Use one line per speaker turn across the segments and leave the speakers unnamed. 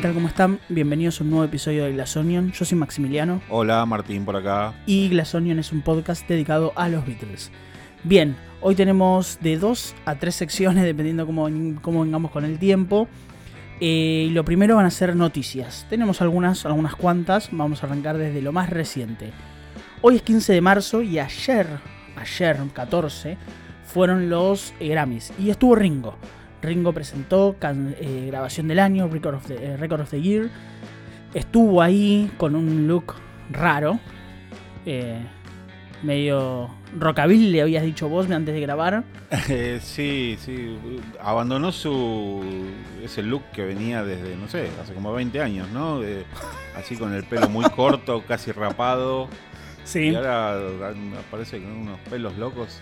¿qué tal? ¿Cómo están? Bienvenidos a un nuevo episodio de Glass Onion. Yo soy Maximiliano
Hola, Martín por acá.
y Glass Onion es un podcast dedicado a los Beatles. Bien, hoy tenemos de dos a tres secciones, dependiendo cómo, cómo vengamos con el tiempo. Eh, y lo primero van a ser noticias. Tenemos algunas, algunas cuantas. Vamos a arrancar desde lo más reciente. Hoy es 15 de marzo y ayer, ayer 14, fueron los Grammys. Y estuvo Ringo. Ringo presentó can- eh, grabación del año, Record of, the, eh, Record of the Year. Estuvo ahí con un look raro. eh, medio rockabilly, le habías dicho vos antes de grabar.
Eh, sí, sí. Abandonó su ese look que venía desde, no sé, hace como 20 años, ¿no? De- así con el pelo muy corto, casi rapado.
Sí.
Y ahora aparece con unos pelos locos.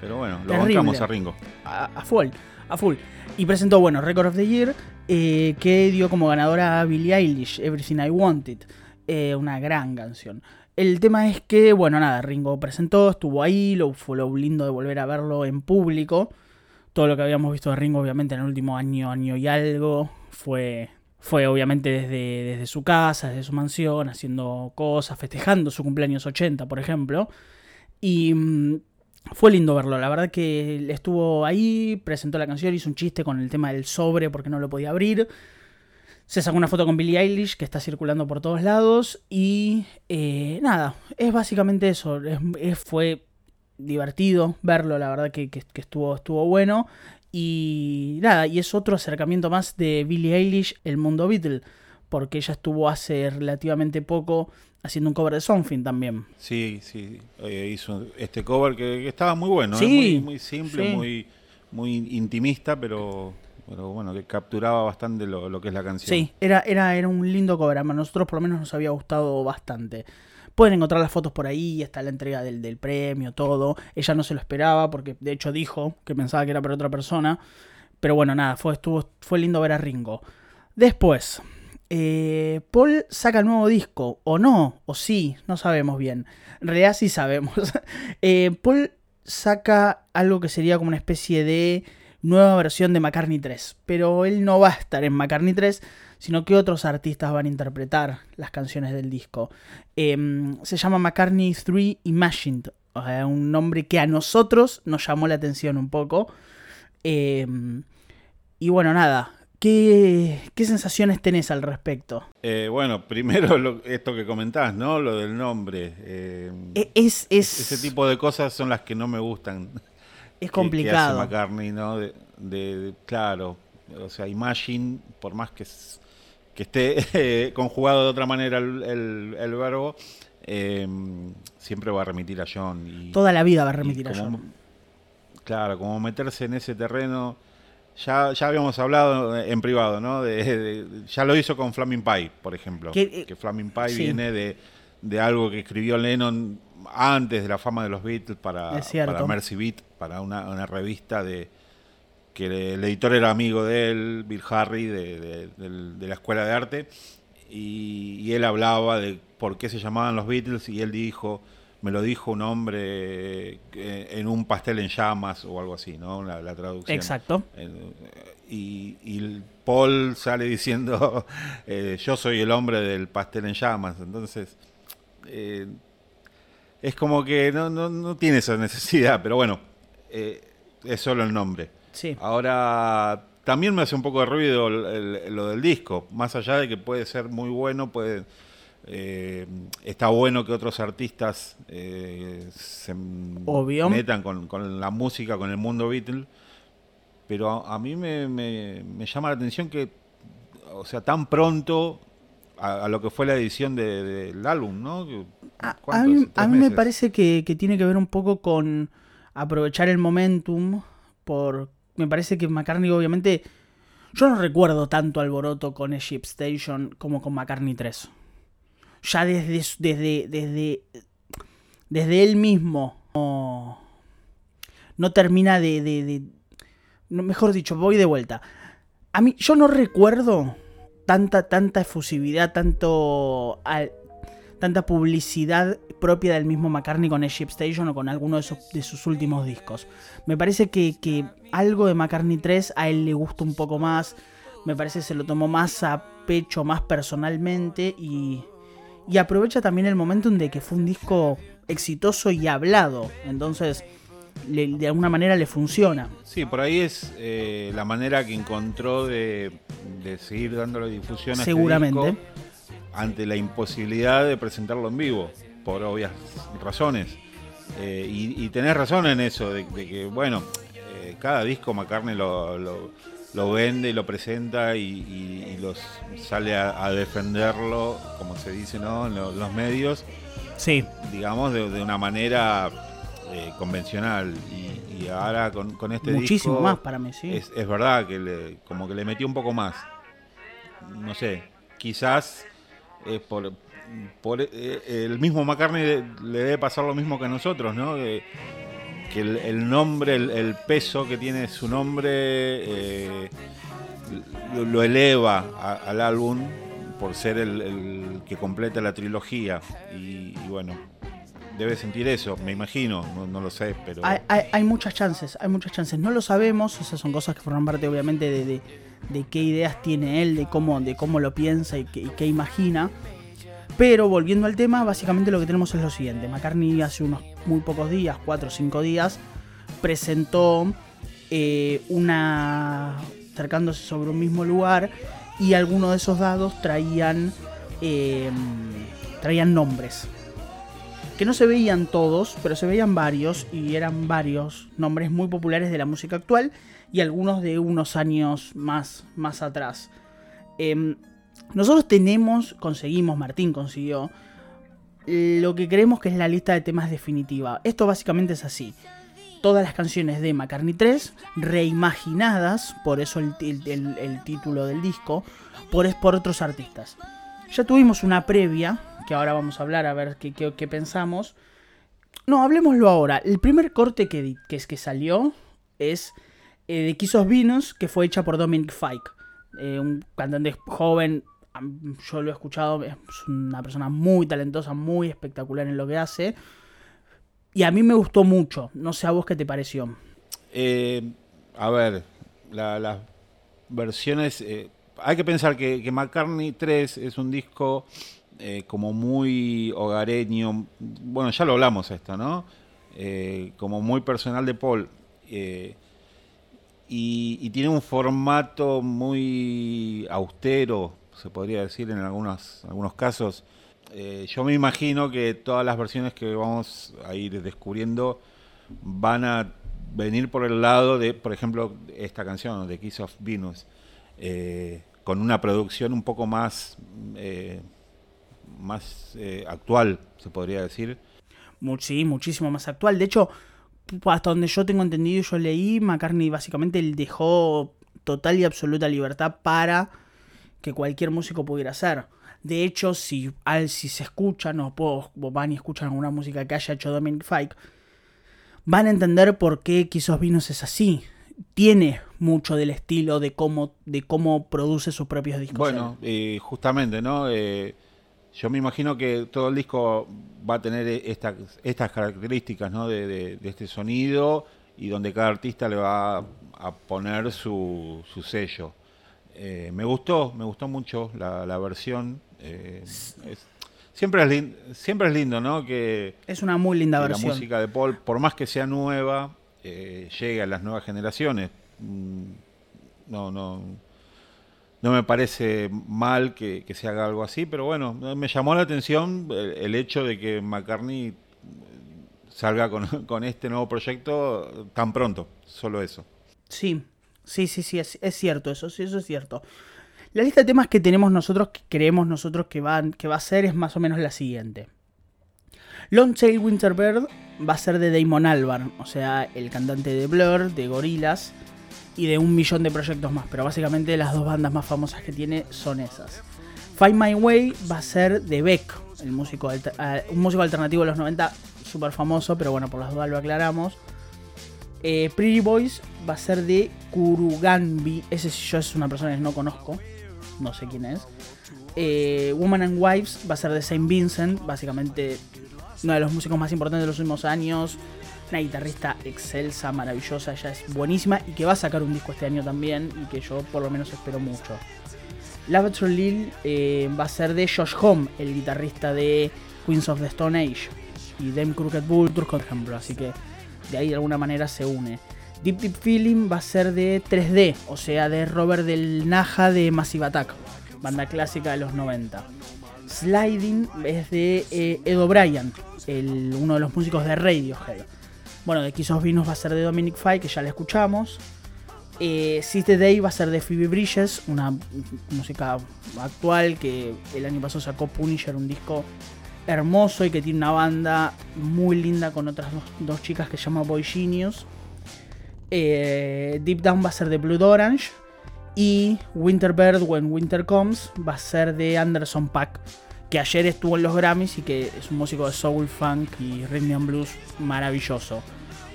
Pero bueno, lo
Terrible.
bancamos a Ringo.
a, a full, a full. Y presentó, bueno, Record of the Year, eh, que dio como ganadora a Billie Eilish, Everything I Wanted. eh, una gran canción. El tema es que, bueno, nada, Ringo presentó, estuvo ahí, lo, fue lo lindo de volver a verlo en público. Todo lo que habíamos visto de Ringo, obviamente, en el último año, año y algo, fue, fue obviamente desde, desde su casa, desde su mansión, haciendo cosas, festejando su cumpleaños 80, por ejemplo. Y mm, fue lindo verlo, la verdad que estuvo ahí, presentó la canción, hizo un chiste con el tema del sobre porque no lo podía abrir. Se sacó una foto con Billie Eilish que está circulando por todos lados y eh, nada, es básicamente eso. Es- es- fue divertido verlo, la verdad que estuvo, estuvo bueno. Y nada, y es otro acercamiento más de Billie Eilish, el mundo Beatle, porque ella estuvo hace relativamente poco haciendo un cover de Something también.
Sí, sí. eh, hizo este cover que, que estaba muy bueno, ¿eh?
Sí,
muy, muy simple,
sí.
muy, muy intimista, pero, pero bueno, que capturaba bastante lo, lo que es la canción.
Sí, era, era, era un lindo cover. A nosotros por lo menos nos había gustado bastante. Pueden encontrar las fotos por ahí, está la entrega del, del premio, todo. Ella no se lo esperaba porque de hecho dijo que pensaba que era para otra persona. Pero bueno, nada, fue, estuvo, fue lindo ver a Ringo. Después, eh, Paul saca el nuevo disco, o no, o sí, no sabemos bien. En realidad sí sabemos. Eh, Paul saca algo que sería como una especie de nueva versión de McCartney 3. Pero él no va a estar en McCartney 3, sino que otros artistas van a interpretar las canciones del disco. Em, se llama McCartney 3 Imagined, o sea, un nombre que a nosotros nos llamó la atención un poco. Em, y bueno, nada, ¿qué, qué sensaciones tenés al respecto?
Eh, bueno, primero lo- esto que comentás, ¿no? Lo del nombre. eh,
E- Es, es,
Ese tipo de cosas son las que no me gustan.
es
que- Que
complicado.
hace McCartney, ¿no? De, de- de- claro, o sea, Imagine, por más que, que esté eh, conjugado de otra manera el, el- el verbo, eh, siempre va a remitir a John. Y,
Toda la vida va a remitir a
como-
John.
Claro, como meterse en ese terreno. Ya, ya habíamos hablado en privado, ¿no? De, de- ya lo hizo con Flaming Pie, por ejemplo.
Que,
Que,
eh,
Flaming Pie
sí.
viene de, de algo que escribió Lennon antes de la fama de los Beatles para, para Mercy Beat, para una, una revista de que el editor era amigo de él, Bill Harry, de, de- la escuela de arte, y, y él hablaba de por qué se llamaban los Beatles, y él dijo, me lo dijo un hombre eh, en un pastel en llamas, o algo así, ¿no? La, la traducción.
Exacto.
Eh, y, y Paul sale diciendo, eh, yo soy el hombre del pastel en llamas. Entonces, eh, es como que no, no, no tiene esa necesidad, pero bueno, eh, es solo el nombre.
Sí.
Ahora, también me hace un poco de ruido el- el- lo del disco, más allá de que puede ser muy bueno, puede... eh, está bueno que otros artistas eh, se
Obvio.
metan con, con la música, con el mundo Beatle, pero a, a mí me, me- me llama la atención que, o sea, tan pronto a, a lo que fue la edición de- del álbum, ¿no?
A, a
¿cuánto
mí, a
¿Tres
mí me parece que, que tiene que ver un poco con aprovechar el momentum. Por, me parece que McCartney, obviamente. Yo no recuerdo tanto alboroto con Egypt Station como con McCartney 3. Ya desde, desde, desde, desde él mismo no, no termina de, de- mejor dicho, voy de vuelta. A mí, yo no recuerdo tanta, tanta efusividad, tanto tanta publicidad propia del mismo McCartney con Egypt Station o con alguno de sus últimos discos. Me parece que, que algo de McCartney 3 a él le gusta un poco más. me parece que se lo tomó más a pecho, más personalmente y, y aprovecha también el momento en de que fue un disco exitoso y hablado. Entonces, de alguna manera le funciona.
Sí, por ahí es eh, la manera que encontró de, seguir dándole difusión a este
Seguramente.
ante la imposibilidad de presentarlo en vivo, por obvias razones. Eh, y, tenés razón en eso, de, que, bueno, eh, cada disco McCartney lo, lo, vende y lo presenta y, los sale a, defenderlo, como se dice, ¿no? En los medios.
Sí.
Digamos, de, una manera eh, convencional. Y, ahora con, con este
Muchísimo más para mí, sí.
Es, es verdad que le, como que le metió un poco más. No sé, quizás es por, por eh, el mismo McCartney le, debe pasar lo mismo que a nosotros, ¿no? Que el, nombre, el, peso que tiene su nombre eh, lo, eleva al álbum por ser el, que completa la trilogía. y bueno, debe sentir eso, me imagino, no, lo sé, pero...
Hay, muchas chances, hay muchas chances, no lo sabemos, esas son cosas que forman parte obviamente de, qué ideas tiene él, de cómo, de cómo lo piensa y qué, imagina. Pero volviendo al tema, básicamente lo que tenemos es lo siguiente. McCartney hace unos muy pocos días, 4 o 5 días, presentó eh, una... acercándose sobre un mismo lugar y algunos de esos dados traían, eh, traían nombres que no se veían todos, pero se veían varios y eran varios nombres muy populares de la música actual y algunos de unos años más, más atrás. Em, nosotros tenemos, conseguimos, Martín consiguió, lo que creemos que es la lista de temas definitiva. Esto básicamente es así. Todas las canciones de McCartney 3, reimaginadas, por eso el, título del disco, por, por otros artistas. Ya tuvimos una previa que ahora vamos a hablar a ver qué, pensamos. No, hablemoslo ahora. El primer corte que, que, que salió es eh, de of Venus, que fue hecha por Dominic Fike. Eh, un cantante joven, yo lo he escuchado, es una persona muy talentosa, muy espectacular en lo que hace. Y a mí me gustó mucho. No sé a vos qué te pareció.
Eh, a ver, las versiones... hay que pensar que, McCartney 3 es un disco eh, como muy hogareño, bueno, ya lo hablamos esto, ¿no? Eh, como muy personal de Paul. Eh, y, tiene un formato muy austero, se podría decir en algunos, algunos casos. yo me imagino que todas las versiones que vamos a ir descubriendo van a venir por el lado de, por ejemplo, esta canción, de Kiss of Venus, con una producción un poco más más eh, actual, se podría decir.
Sí, muchísimo más actual. De hecho, hasta donde yo tengo entendido, yo leí, McCartney básicamente le dejó total y absoluta libertad para que cualquier músico pudiera hacer. De hecho, si, al, si se escuchan o van y escuchan alguna música que haya hecho Dominic Fike, van a entender por qué Quizos Vinos es así. Tiene mucho del estilo de cómo, de cómo produce sus propios discos.
Bueno, eh, justamente, ¿no? Eh, yo me imagino que todo el disco va a tener esta, estas características ¿no? de, este sonido y donde cada artista le va a, poner su, su sello. Eh, me gustó, me gustó mucho la, versión. Eh, siempre, es siempre es lindo, ¿no? Que,
es una muy linda versión.
La música de Paul, por más que sea nueva, eh, llegue a las nuevas generaciones. Mm, no, no no me parece mal que, se haga algo así, pero bueno, me llamó la atención el, hecho de que McCartney salga con, este nuevo proyecto tan pronto, solo eso.
Sí, sí, sí, sí, es, cierto, eso sí, eso es cierto. La lista de temas que tenemos nosotros, que creemos nosotros que, van, que va a ser, es más o menos la siguiente. Long Tail Winterbird va a ser de Damon Albarn, o sea, el cantante de Blur, de Gorillaz, y de un millón de proyectos más, pero básicamente las dos bandas más famosas que tiene son esas. Find My Way va a ser de Beck, el músico ah, un músico alternativo de los 90, súper famoso, pero bueno, por las dudas lo aclaramos. Eh, Pretty Boys va a ser de Kuruganbi, ese yo es una persona que no conozco, no sé quién es. Eh, Woman and Wives va a ser de Saint Vincent, básicamente uno de los músicos más importantes de los últimos años, una guitarrista excelsa, maravillosa, ella es buenísima y que va a sacar un disco este año también y que yo por lo menos espero mucho. Lavature Lil eh, va a ser de Josh Home, el guitarrista de Queens of the Stone Age y Dem Crooked Vultures, por ejemplo, así que de ahí de alguna manera se une. Deep Deep Feeling va a ser de 3D, o sea, de Robert del Naja de Massive Attack, banda clásica de los 90. Sliding es de eh, Ed O'Brien, uno de los músicos de Radiohead. Bueno, de Kiss of va a ser de Dominic Fay, que ya le escuchamos. Eh, Day va a ser de Phoebe Bridges, una música actual que el año pasado sacó Punisher, un disco hermoso y que tiene una banda muy linda con otras dos, chicas que se llama Boy Genius. Eh, Deep Down va a ser de Blood Orange. Y Winter Bird When Winter Comes va a ser de Anderson Pack, que ayer estuvo en los Grammys y que es un músico de soul, funk y rhythm blues maravilloso.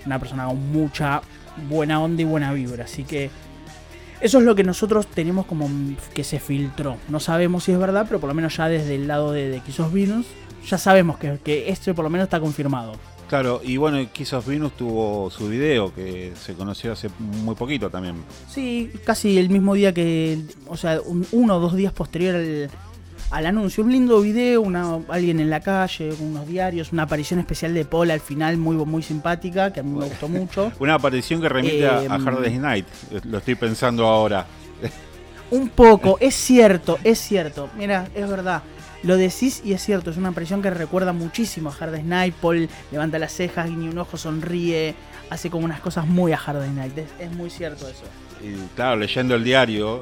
Una persona con mucha buena onda y buena vibra. Así que eso es lo que nosotros tenemos como que se filtró. No sabemos si es verdad, pero por lo menos ya desde el lado de, de Venus ya sabemos que, que esto por lo menos está confirmado.
Claro, y bueno, Kiss of Venus tuvo su video que se conoció hace muy poquito también.
Sí, casi el mismo día que, o sea, uno o dos días posterior al, anuncio. Un lindo video, una, alguien en la calle, unos diarios, una aparición especial de Paul al final muy, muy simpática, que a mí me gustó mucho.
una aparición que remite a, a em, Hard Day's Night, lo estoy pensando ahora.
Un poco, es cierto, es cierto. Mira, es verdad. Lo decís y es cierto, es una impresión que recuerda muchísimo a Hard Night. Paul levanta las cejas, ni un ojo, sonríe, hace como unas cosas muy a Hard Night. Es, muy cierto eso.
Y claro, leyendo el diario,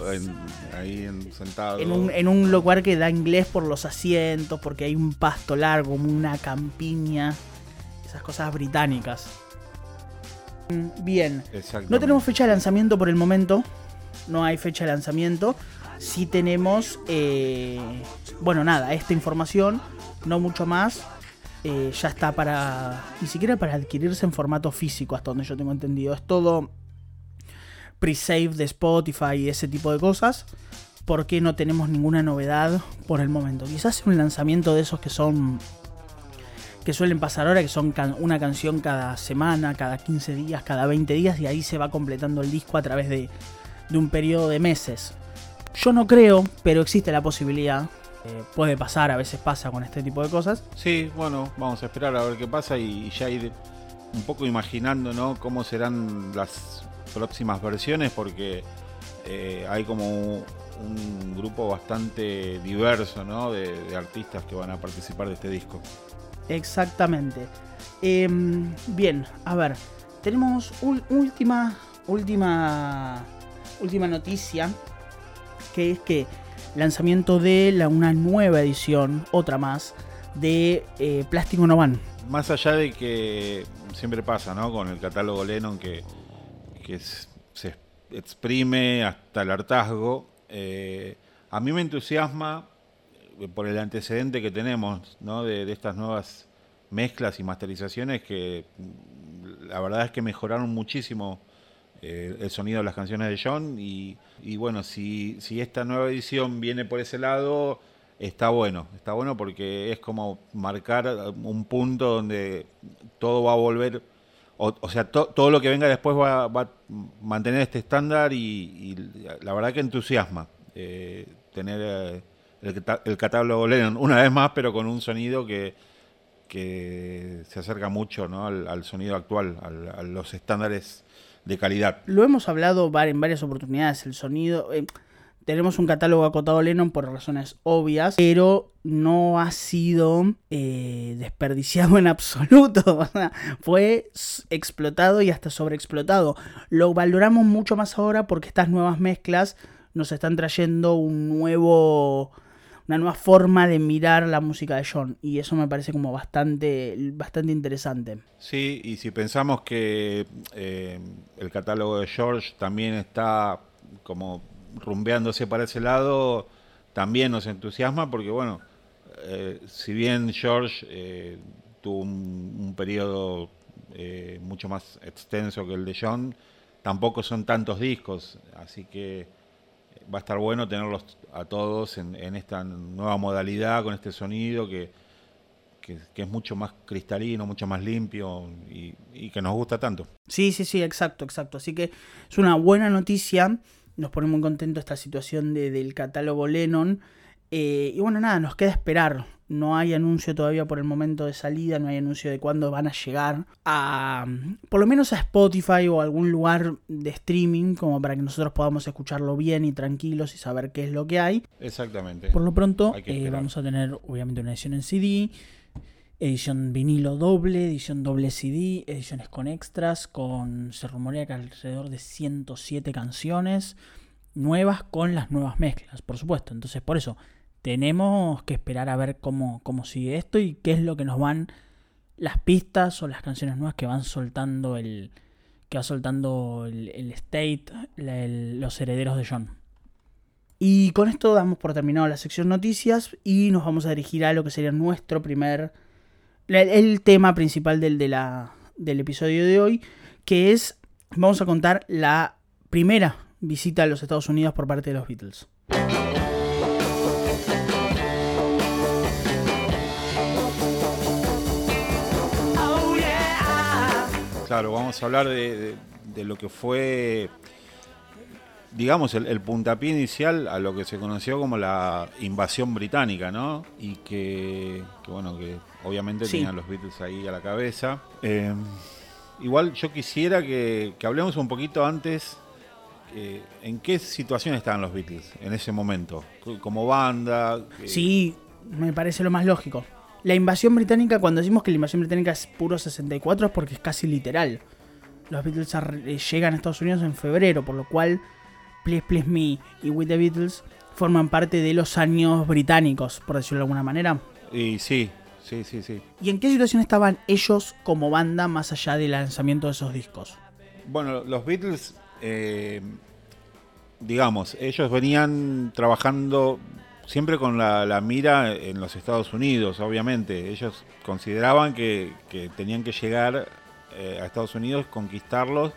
ahí sentado.
En un, en un lugar que da inglés por los asientos, porque hay un pasto largo, una campiña, esas cosas británicas. Bien, no tenemos fecha de lanzamiento por el momento. No hay fecha de lanzamiento si tenemos, eh, bueno, nada, esta información, no mucho más. Eh, ya está para, ni siquiera para adquirirse en formato físico, hasta donde yo tengo entendido. Es todo pre-save de Spotify y ese tipo de cosas. Porque no tenemos ninguna novedad por el momento. Quizás un lanzamiento de esos que son que suelen pasar ahora, que son una canción cada semana, cada 15 días, cada 20 días, y ahí se va completando el disco a través de, de un periodo de meses. Yo no creo, pero existe la posibilidad. Eh, puede pasar, a veces pasa con este tipo de cosas.
Sí, bueno, vamos a esperar a ver qué pasa y, ya ir un poco imaginando ¿no? cómo serán las próximas versiones porque eh, hay como un, grupo bastante diverso ¿no? de, artistas que van a participar de este disco.
Exactamente. Em, bien, a ver, tenemos última, última, última noticia que es que lanzamiento de la, una nueva edición, otra más, de eh, Plástico No Van.
Más allá de que siempre pasa, ¿no? Con el catálogo Lennon que, se exprime hasta el hartazgo, eh, a mí me entusiasma eh, por el antecedente que tenemos, ¿no? De, de estas nuevas mezclas y masterizaciones que mm, la verdad es que mejoraron muchísimo eh, el sonido de las canciones de John y, bueno, si, si esta nueva edición viene por ese lado, está bueno, está bueno porque es como marcar un punto donde todo va a volver, o, sea, todo lo que venga después va, a mantener este estándar y, la verdad que entusiasma eh, tener eh, el, catálogo Lennon una vez más, pero con un sonido que, que se acerca mucho ¿no? al, sonido actual, a los estándares de calidad.
Lo hemos hablado en varias oportunidades, el sonido... Eh, tenemos un catálogo acotado Lennon por razones obvias, pero no ha sido eh, desperdiciado en absoluto. Fue explotado y hasta sobreexplotado. Lo valoramos mucho más ahora porque estas nuevas mezclas nos están trayendo un nuevo una nueva forma de mirar la música de John y eso me parece como bastante, bastante interesante.
Sí, y si pensamos que eh, el catálogo de George también está como rumbeándose para ese lado, también nos entusiasma porque bueno, eh, si bien George eh, tuvo un, un periodo mucho más extenso que el de John, tampoco son tantos discos, así que va a estar bueno tenerlos a todos en, esta nueva modalidad, con este sonido que, que, es mucho más cristalino, mucho más limpio y, que nos gusta tanto.
Sí, sí, sí, exacto, exacto. Así que es una buena noticia. Nos pone muy contentos esta situación de, del catálogo Lennon. Eh, y bueno, nada, nos queda esperar. No hay anuncio todavía por el momento de salida, no hay anuncio de cuándo van a llegar a, por lo menos a Spotify o algún lugar de streaming, como para que nosotros podamos escucharlo bien y tranquilos y saber qué es lo que hay.
Exactamente.
Por lo pronto, eh, vamos a tener obviamente una edición en CD, edición vinilo doble, edición doble CD, ediciones con extras, con se rumorea que alrededor de 107 canciones nuevas con las nuevas mezclas, por supuesto. Entonces, por eso tenemos que esperar a ver cómo, cómo sigue esto y qué es lo que nos van las pistas o las canciones nuevas que van soltando el que va soltando el, State, los herederos de John. Y con esto damos por terminado la sección noticias y nos vamos a dirigir a lo que sería nuestro primer. el tema principal del, del episodio de hoy, que es. Vamos a contar la primera visita a los Estados Unidos por parte de los Beatles.
Claro, vamos a hablar de, de- de lo que fue, digamos, el, el puntapié inicial a lo que se conoció como la invasión británica, ¿no? Y que, que, bueno, que obviamente
Sí.
tenían los Beatles ahí a la cabeza. Eh, igual yo quisiera que, que hablemos un poquito antes. eh, ¿En qué situación estaban los Beatles en ese momento? Como banda. eh,
Sí, me parece lo más lógico. La invasión británica, cuando decimos que la invasión británica es puro 64, es porque es casi literal. Los Beatles eh, llegan a Estados Unidos en febrero, por lo cual Please Please Me y With the Beatles forman parte de los años británicos, por decirlo de alguna manera.
Y sí, sí, sí, sí.
¿Y en qué situación estaban ellos como banda más allá del lanzamiento de esos discos?
Bueno, los Beatles, eh, digamos, ellos venían trabajando siempre con la, mira en los Estados Unidos, obviamente. Ellos consideraban que, tenían que llegar eh, a Estados Unidos, conquistarlos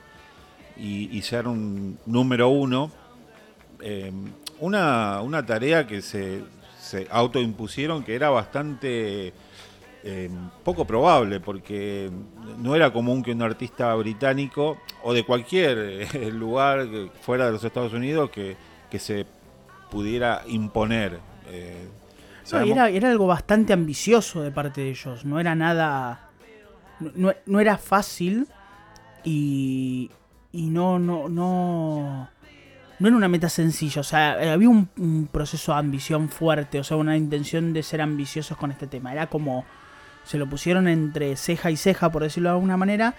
y, ser un número uno. Eh, una, tarea que se, autoimpusieron que era bastante eh, poco probable, porque no era común que un artista británico o de cualquier eh, lugar fuera de los Estados Unidos que, que se pudiera imponer. eh,
No, era, era algo bastante ambicioso de parte de ellos. No era nada. No, no- no era fácil. Y. Y no, no, no. No era una meta sencilla. O sea, eh, había un, un proceso de ambición fuerte. O sea, una intención de ser ambiciosos con este tema. Era como. Se lo pusieron entre ceja y ceja, por decirlo de alguna manera.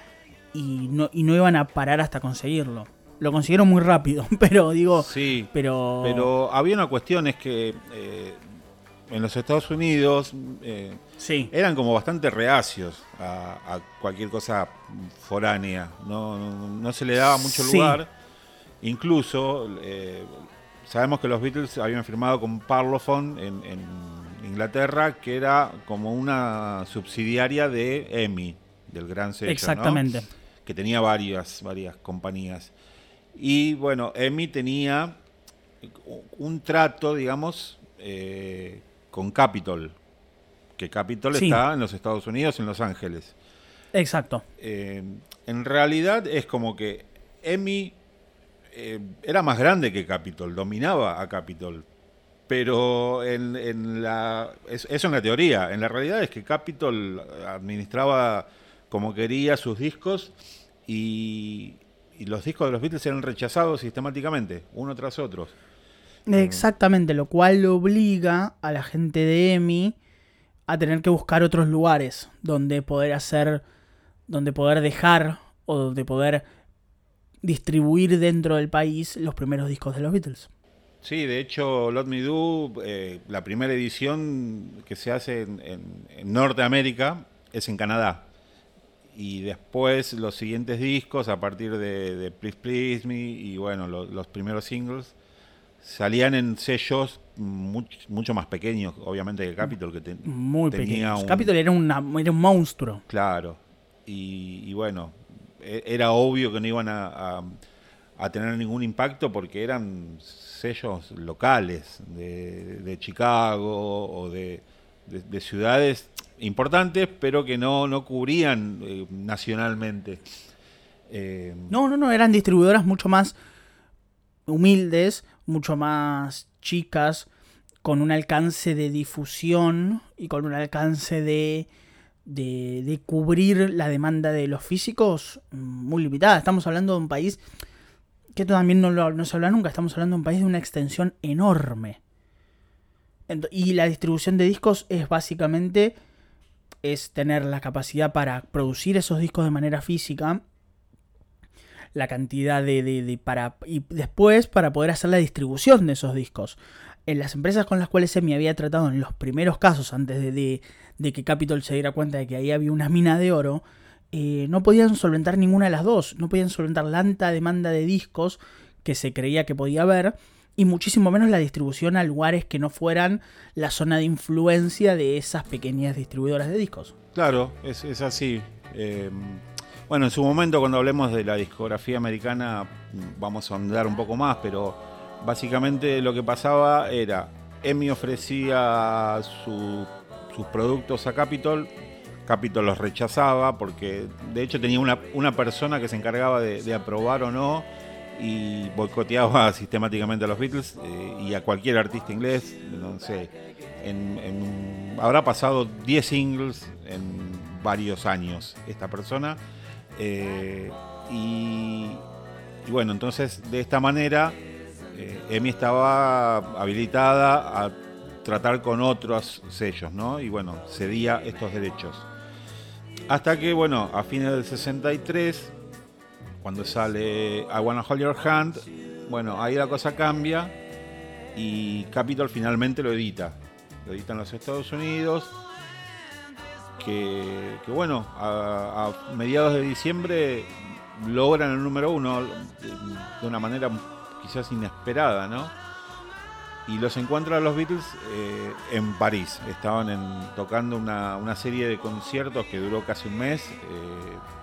Y no, y no iban a parar hasta conseguirlo. Lo consiguieron muy rápido. Pero digo.
sí,
Pero.
pero había una cuestión, es que eh, en los Estados Unidos eh,
Sí.
eran como bastante reacios a, a cualquier cosa foránea. No, no, no se le daba mucho
Sí.
lugar. Incluso eh, sabemos que los Beatles habían firmado con Parlophone en, en Inglaterra, que era como una subsidiaria de EMI, del gran sello. ¿no?
Exactamente.
que tenía varias, varias compañías. Y bueno, EMI tenía un trato, digamos, eh, con Capitol, que Capitol
Sí.
está en los Estados Unidos, en Los Ángeles.
Exacto.
Eh, en realidad es como que EMI eh, era más grande que Capitol, dominaba a Capitol. Pero en, en la, es- eso en la teoría. En la realidad es que Capitol administraba como quería sus discos y, y los discos de los Beatles eran rechazados sistemáticamente, uno tras otro.
Exactamente, lo cual obliga a la gente de EMI a tener que buscar otros lugares donde poder hacer, donde poder dejar o donde poder distribuir dentro del país los primeros discos de los Beatles.
Sí, de hecho, Lot Me Do, eh, la primera edición que se hace en, en- en Norteamérica es en Canadá. Y después los siguientes discos, a partir de, de Please Please Me y bueno, lo- los primeros singles, salían en sellos much- mucho más pequeños, obviamente, que Capitol, que te-
Muy
tenía un-
Capitol era, una, era un monstruo.
Claro. Y, y bueno, e- era obvio que no iban a, a- a tener ningún impacto porque eran sellos locales de, de Chicago o de, de- de ciudades importantes, pero que no, no cubrían eh, nacionalmente.
Eh, no, no, no, eran distribuidoras mucho más humildes, mucho más chicas, con un alcance de difusión y con un alcance de, de, cubrir la demanda de los físicos muy limitada. Estamos hablando de un país que también no se habla nunca, estamos hablando de un país de una extensión enorme. Y la distribución de discos es básicamente es tener la capacidad para producir esos discos de manera física, la cantidad de, de, para y después para poder hacer la distribución de esos discos. En las empresas con las cuales se me había tratado en los primeros casos, antes de, de que Capitol se diera cuenta de que ahí había una mina de oro, eh, no podían solventar ninguna de las dos, no podían solventar la alta demanda de discos que se creía que podía haber y muchísimo menos la distribución a lugares que no fueran la zona de influencia de esas pequeñas distribuidoras de discos.
Claro, es, así. Eh, bueno, en su momento cuando hablemos de la discografía americana vamos a ahondar un poco más, pero básicamente lo que pasaba era, EMI ofrecía sus productos a Capitol, Capitol los rechazaba porque de hecho tenía una, una persona que se encargaba de aprobar o no y boicoteaba sistemáticamente a los Beatles eh, y a cualquier artista inglés. No sé, habrá pasado 10 singles en varios años esta persona. Eh, y, bueno, entonces de esta manera eh, Emi estaba habilitada a tratar con otros sellos, ¿no? Y bueno, cedía estos derechos. Hasta que, bueno, a fines del 63 cuando sale I Wanna Hold Your Hand, bueno, ahí la cosa cambia y Capitol finalmente lo edita. Lo edita en los Estados Unidos. Que, bueno, a, mediados de diciembre logran el número uno de, una manera quizás inesperada, ¿no? Y los encuentran a los Beatles eh, en París. Estaban tocando una, serie de conciertos que duró casi un mes. Eh,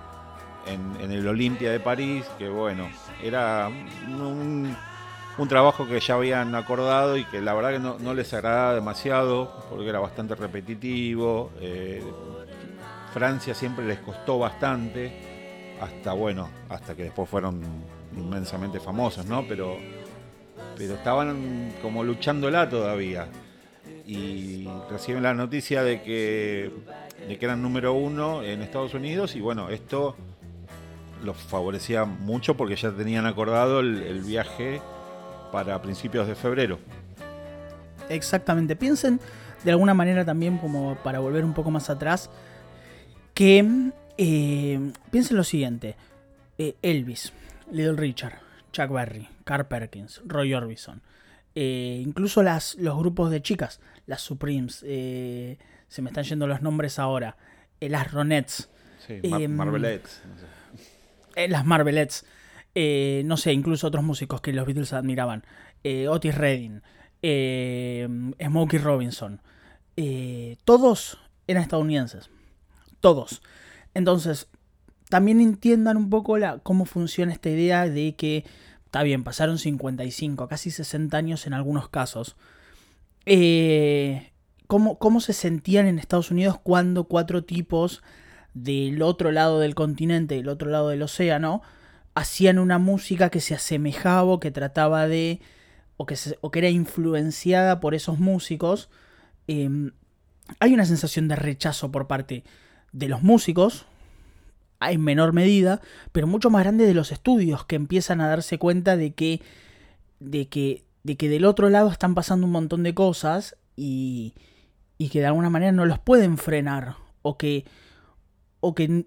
en, el Olimpia de París, que bueno, era un, trabajo que ya habían acordado y que la verdad que no, les agradaba demasiado, porque era bastante repetitivo. Eh, Francia siempre les costó bastante, hasta bueno, hasta que después fueron inmensamente famosos, ¿no? Pero, pero estaban como luchándola todavía. Y reciben la noticia de que, de que eran número uno en Estados Unidos y bueno, esto los favorecía mucho porque ya tenían acordado el, viaje para principios de febrero.
Exactamente. Piensen de alguna manera también, como para volver un poco más atrás, que eh, piensen lo siguiente. Eh, Elvis, Little Richard, Chuck Berry, Carl Perkins, Roy Orbison, eh, incluso las, los grupos de chicas, las Supremes, se me están yendo los nombres ahora, las Ronettes.
Sí, Marvelettes.
Eh, las Marvelettes, eh, no sé, incluso otros músicos que los Beatles admiraban, eh, Otis Redding, Smokey Robinson, todos eran estadounidenses, todos. Entonces, también entiendan un poco la, cómo funciona esta idea de que, está bien, pasaron 55, casi 60 años en algunos casos. Cómo, cómo, se sentían en Estados Unidos cuando cuatro tipos del otro lado del continente, del otro lado del océano, hacían una música que se asemejaba o que trataba de, o que, o que era influenciada por esos músicos. Em, hay una sensación de rechazo por parte de los músicos, en menor medida, pero mucho más grande de los estudios que empiezan a darse cuenta de que, de que, de que del otro lado están pasando un montón de cosas y, y que de alguna manera no los pueden frenar o que o que,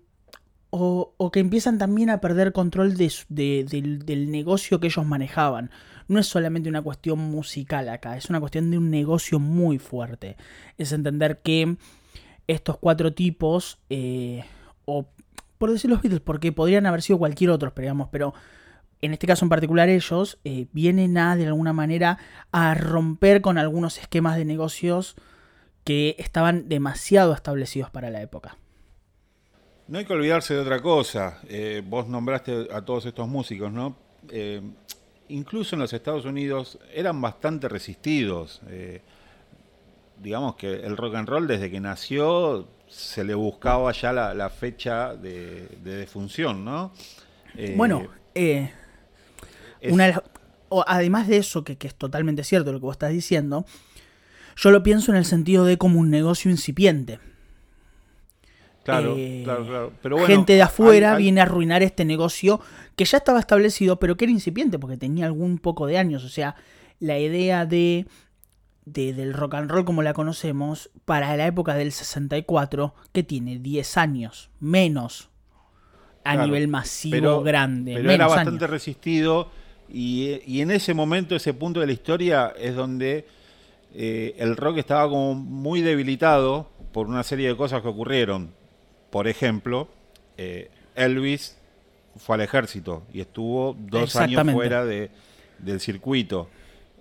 o, que empiezan también a perder control del, negocio que ellos manejaban. No es solamente una cuestión musical acá, es una cuestión de un negocio muy fuerte. Es entender que estos cuatro tipos, eh, o por decir los Beatles, porque podrían haber sido cualquier otro, pero en este caso en particular ellos, eh, vienen a de alguna manera a romper con algunos esquemas de negocios que estaban demasiado establecidos para la época.
No hay que olvidarse de otra cosa. Eh, vos nombraste a todos estos músicos, ¿no? Eh, incluso en los Estados Unidos eran bastante resistidos. Eh, digamos que el rock and roll desde que nació se le buscaba ya la, fecha de, defunción, ¿no?
bueno, eh, una además de eso, que, que, es totalmente cierto lo que vos estás diciendo, yo lo pienso en el sentido de como un negocio incipiente.
Claro, eh, claro, claro.
Pero gente de afuera viene a arruinar este negocio que ya estaba establecido, pero que era incipiente porque tenía algún poco de años. O sea, la idea de, del rock and roll como la conocemos para la época del 64, que tiene 10 años, menos a nivel masivo, grande.
Pero era bastante resistido y, en ese momento, ese punto de la historia es donde eh, el rock estaba como muy debilitado por una serie de cosas que ocurrieron por ejemplo, eh, Elvis fue al ejército y estuvo dos años fuera de, del circuito.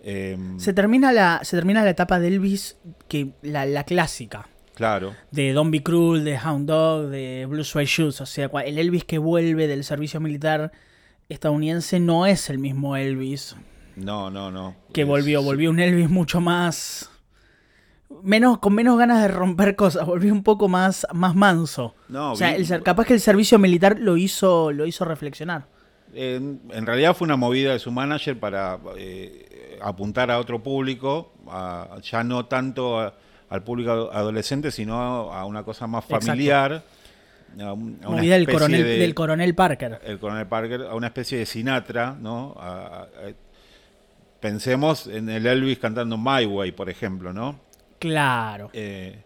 Em, se, termina la, se termina la etapa de Elvis, que la, clásica.
Claro.
De Don't Be Cruel, de Hound Dog, de Blue Suede Shoes. O sea, el Elvis que vuelve del servicio militar estadounidense no es el mismo Elvis.
No, no, no.
Que volvió, volvió un Elvis mucho más menos, con menos ganas de romper cosas, volvió un poco más, más manso. No, o sea, el, capaz que el servicio militar lo hizo, lo hizo reflexionar.
En, realidad fue una movida de su manager para eh, apuntar a otro público, ya no tanto al público adolescente, sino a una cosa más familiar.
A movida del coronel, del coronel Parker.
El coronel Parker, a una especie de Sinatra, ¿no? pensemos en el Elvis cantando My Way, por ejemplo, ¿no?
Claro.
Eh,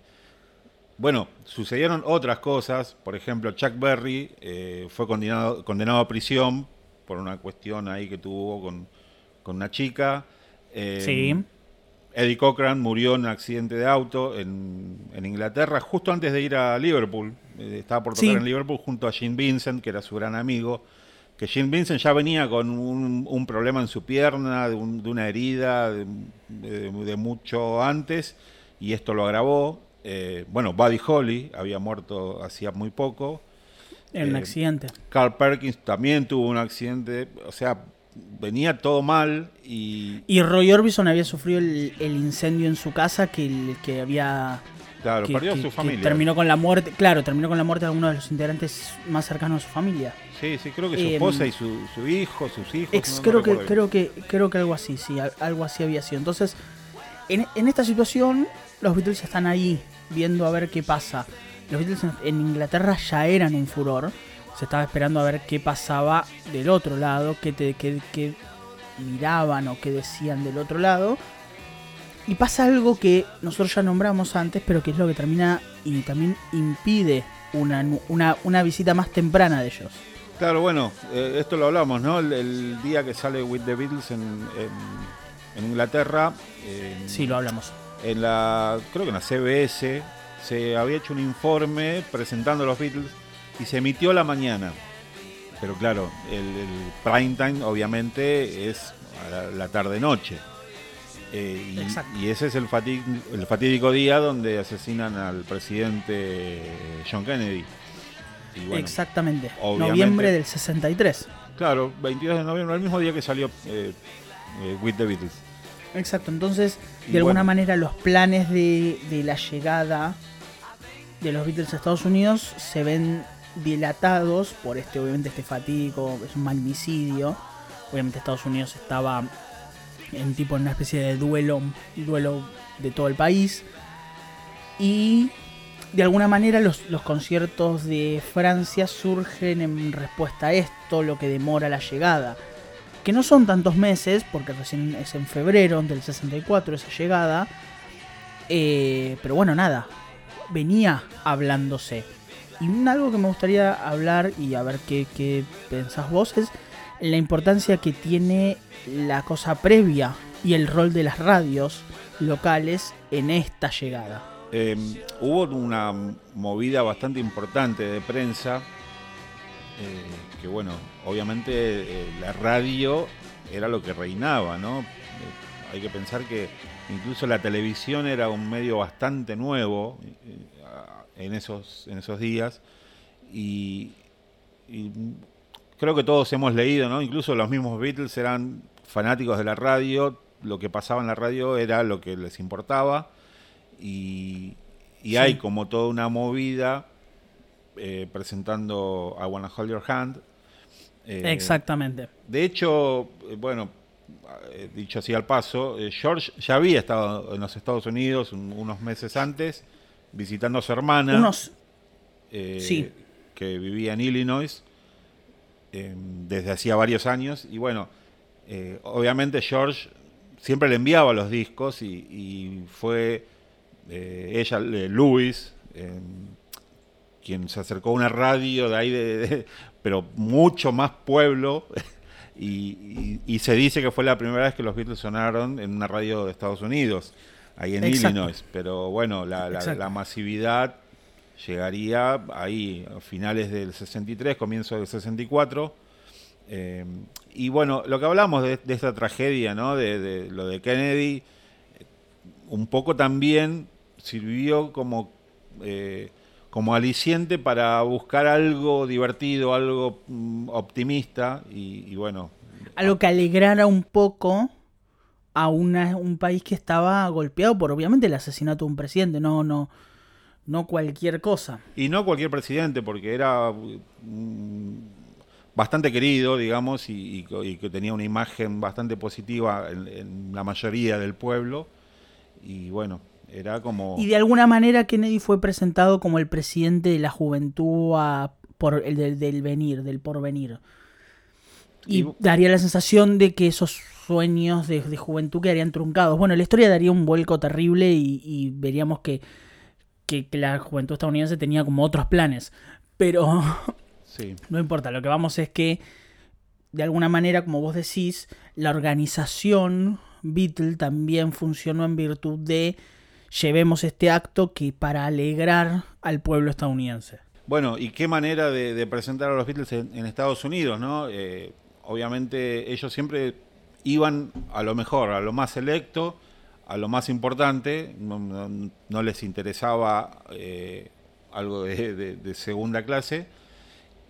bueno, sucedieron otras cosas. Por ejemplo, Chuck Berry eh, fue condenado, condenado a prisión por una cuestión ahí que tuvo con, una chica.
Eh, sí.
Eddie Cochran murió en un accidente de auto en, Inglaterra justo antes de ir a Liverpool. estaba por tocar en Liverpool junto a Gene Vincent, que era su gran amigo. Que Gene Vincent ya venía con un, problema en su pierna, de, una herida de mucho antes y esto lo agravó. Eh, bueno, Buddy Holly había muerto hacía muy poco.
En un eh, accidente.
Carl Perkins también tuvo un accidente. O sea, venía todo mal y...
Y Roy Orbison había sufrido el, incendio en su casa que, que había...
Claro, perdió su familia.
terminó con la muerte, claro, terminó con la muerte de alguno de los integrantes más cercanos a su familia.
Sí, sí, creo que su em, esposa y su, hijo, sus hijos.
creo que creo que creo que algo así, sí, algo así había sido. Entonces, en, esta situación los Beatles están ahí viendo a ver qué pasa. Los Beatles en Inglaterra ya eran un furor. Se estaba esperando a ver qué pasaba del otro lado, qué, te, miraban o qué decían del otro lado. Y pasa algo que nosotros ya nombramos antes, pero que es lo que termina y también impide una, una, visita más temprana de ellos.
Claro, bueno, eh, esto lo hablamos, ¿no? El, día que sale With the Beatles en, Inglaterra.
sí, lo hablamos
en la, creo que en la CBS, se había hecho un informe presentando a los Beatles y se emitió a la mañana. Pero claro, el, prime time obviamente es la, tarde-noche. Eh, y, ese es el, el fatídico día donde asesinan al presidente John Kennedy.
Exactamente, noviembre del 63.
Claro, 22 de noviembre, el mismo día que salió eh, eh, With the Beatles.
Exacto, entonces de alguna manera los planes de, la llegada de los Beatles a Estados Unidos se ven dilatados por este, obviamente este fatídico, es un magnicidio. Obviamente Estados Unidos estaba en tipo en una especie de duelo, duelo de todo el país. Y de alguna manera los, los, conciertos de Francia surgen en respuesta a esto, lo que demora la llegada que no son tantos meses, porque recién es en febrero del 64 esa llegada, eh, pero bueno, nada, venía hablándose. Y algo que me gustaría hablar y a ver qué, qué pensás vos es la importancia que tiene la cosa previa y el rol de las radios locales en esta llegada.
Em, hubo una movida bastante importante de prensa eh, que bueno, obviamente eh, la radio era lo que reinaba, ¿no? Eh, hay que pensar que incluso la televisión era un medio bastante nuevo en esos, en esos días y, creo que todos hemos leído, ¿no? Incluso los mismos Beatles eran fanáticos de la radio, lo que pasaba en la radio era lo que les importaba y, y hay como toda una movida eh, presentando I Wanna Hold Your Hand.
Eh, Exactamente.
De hecho, eh, bueno, dicho así al paso, George ya había estado en los Estados Unidos unos meses antes visitando a su hermana.
Unos.
sí. Que vivía en Illinois desde hacía varios años. Y bueno, obviamente George siempre le enviaba los discos y, fue ella, Louis, quien se acercó a una radio de ahí, de, pero mucho más pueblo, y, se dice que fue la primera vez que los Beatles sonaron en una radio de Estados Unidos, ahí en Illinois. Pero bueno, la, masividad llegaría ahí a finales del 63, comienzo del 64. Eh, y bueno, lo que hablamos de, esta tragedia, ¿no? De, lo de Kennedy, un poco también sirvió como eh, como aliciente para buscar algo divertido, algo mm, optimista y, bueno.
Algo que alegrara un poco a un país que estaba golpeado por obviamente el asesinato de un presidente, no, no, no cualquier cosa.
Y no cualquier presidente, porque era mm, bastante querido, digamos, y, que tenía una imagen bastante positiva en la mayoría del pueblo. Y bueno, era como...
Y de alguna manera Kennedy fue presentado como el presidente de la juventud por el del, venir, del porvenir. Y, daría la sensación de que esos sueños de, juventud quedarían truncados. Bueno, la historia daría un vuelco terrible y, veríamos que, que, la juventud estadounidense tenía como otros planes. Pero no importa, lo que vamos es que, de alguna manera, como vos decís, la organización Beatle también funcionó en virtud de llevemos este acto que para alegrar al pueblo estadounidense.
Bueno, y qué manera de, presentar a los Beatles en, Estados Unidos, ¿no? Eh, obviamente ellos siempre iban a lo mejor, a lo más selecto, a lo más importante, no, les interesaba eh, algo de, segunda clase,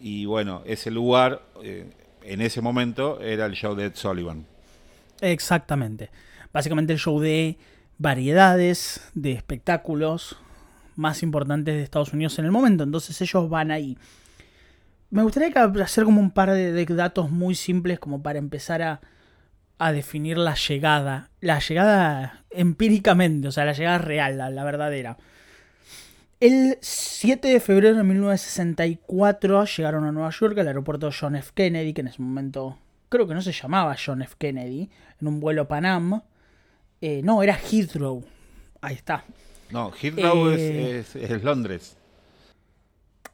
y bueno, ese lugar eh, en ese momento era el show de Ed Sullivan.
Exactamente. Básicamente el show de variedades de espectáculos más importantes de Estados Unidos en el momento. Entonces ellos van ahí. Me gustaría hacer como un par de, datos muy simples como para empezar a, a, definir la llegada. La llegada empíricamente, o sea, la llegada real, la, verdadera. El 7 de febrero de 1964 llegaron a Nueva York al aeropuerto John F. Kennedy, que en ese momento creo que no se llamaba John F. Kennedy, en un vuelo Panam. Eh, no, era Heathrow. Ahí está.
No, Heathrow es, eh, Londres.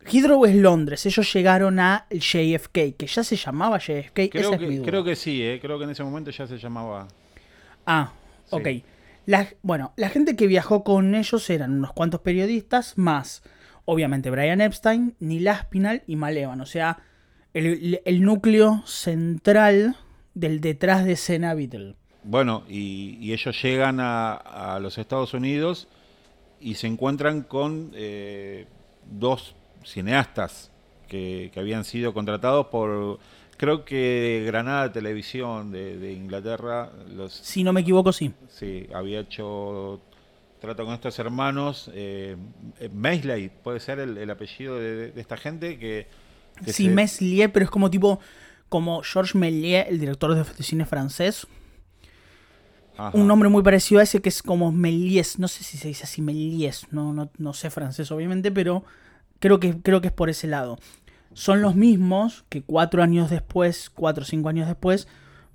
Heathrow es Londres. Ellos llegaron a JFK, que ya se llamaba JFK.
Creo, que, creo que sí, eh. creo que en ese momento ya se llamaba.
Ah, ok. bueno, la gente que viajó con ellos eran unos cuantos periodistas, más obviamente Brian Epstein, Neil Aspinall y Malevan. O sea, el, el núcleo central del detrás de escena Beatle.
Bueno, y, ellos llegan a, los Estados Unidos y se encuentran con eh, dos cineastas que, habían sido contratados por, creo que Granada Televisión de, Inglaterra. Los,
si no me equivoco, sí.
Sí, había hecho trato con estos hermanos. Eh, Mesley, puede ser el, apellido de, esta gente que...
sí, Meslier, pero es como tipo, como Georges Méliès, el director de cine francés un nombre muy parecido a ese que es como Méliès. No sé si se dice así Méliès, no, no, sé francés obviamente, pero creo que, creo que es por ese lado. Son los mismos que cuatro años después, cuatro o cinco años después,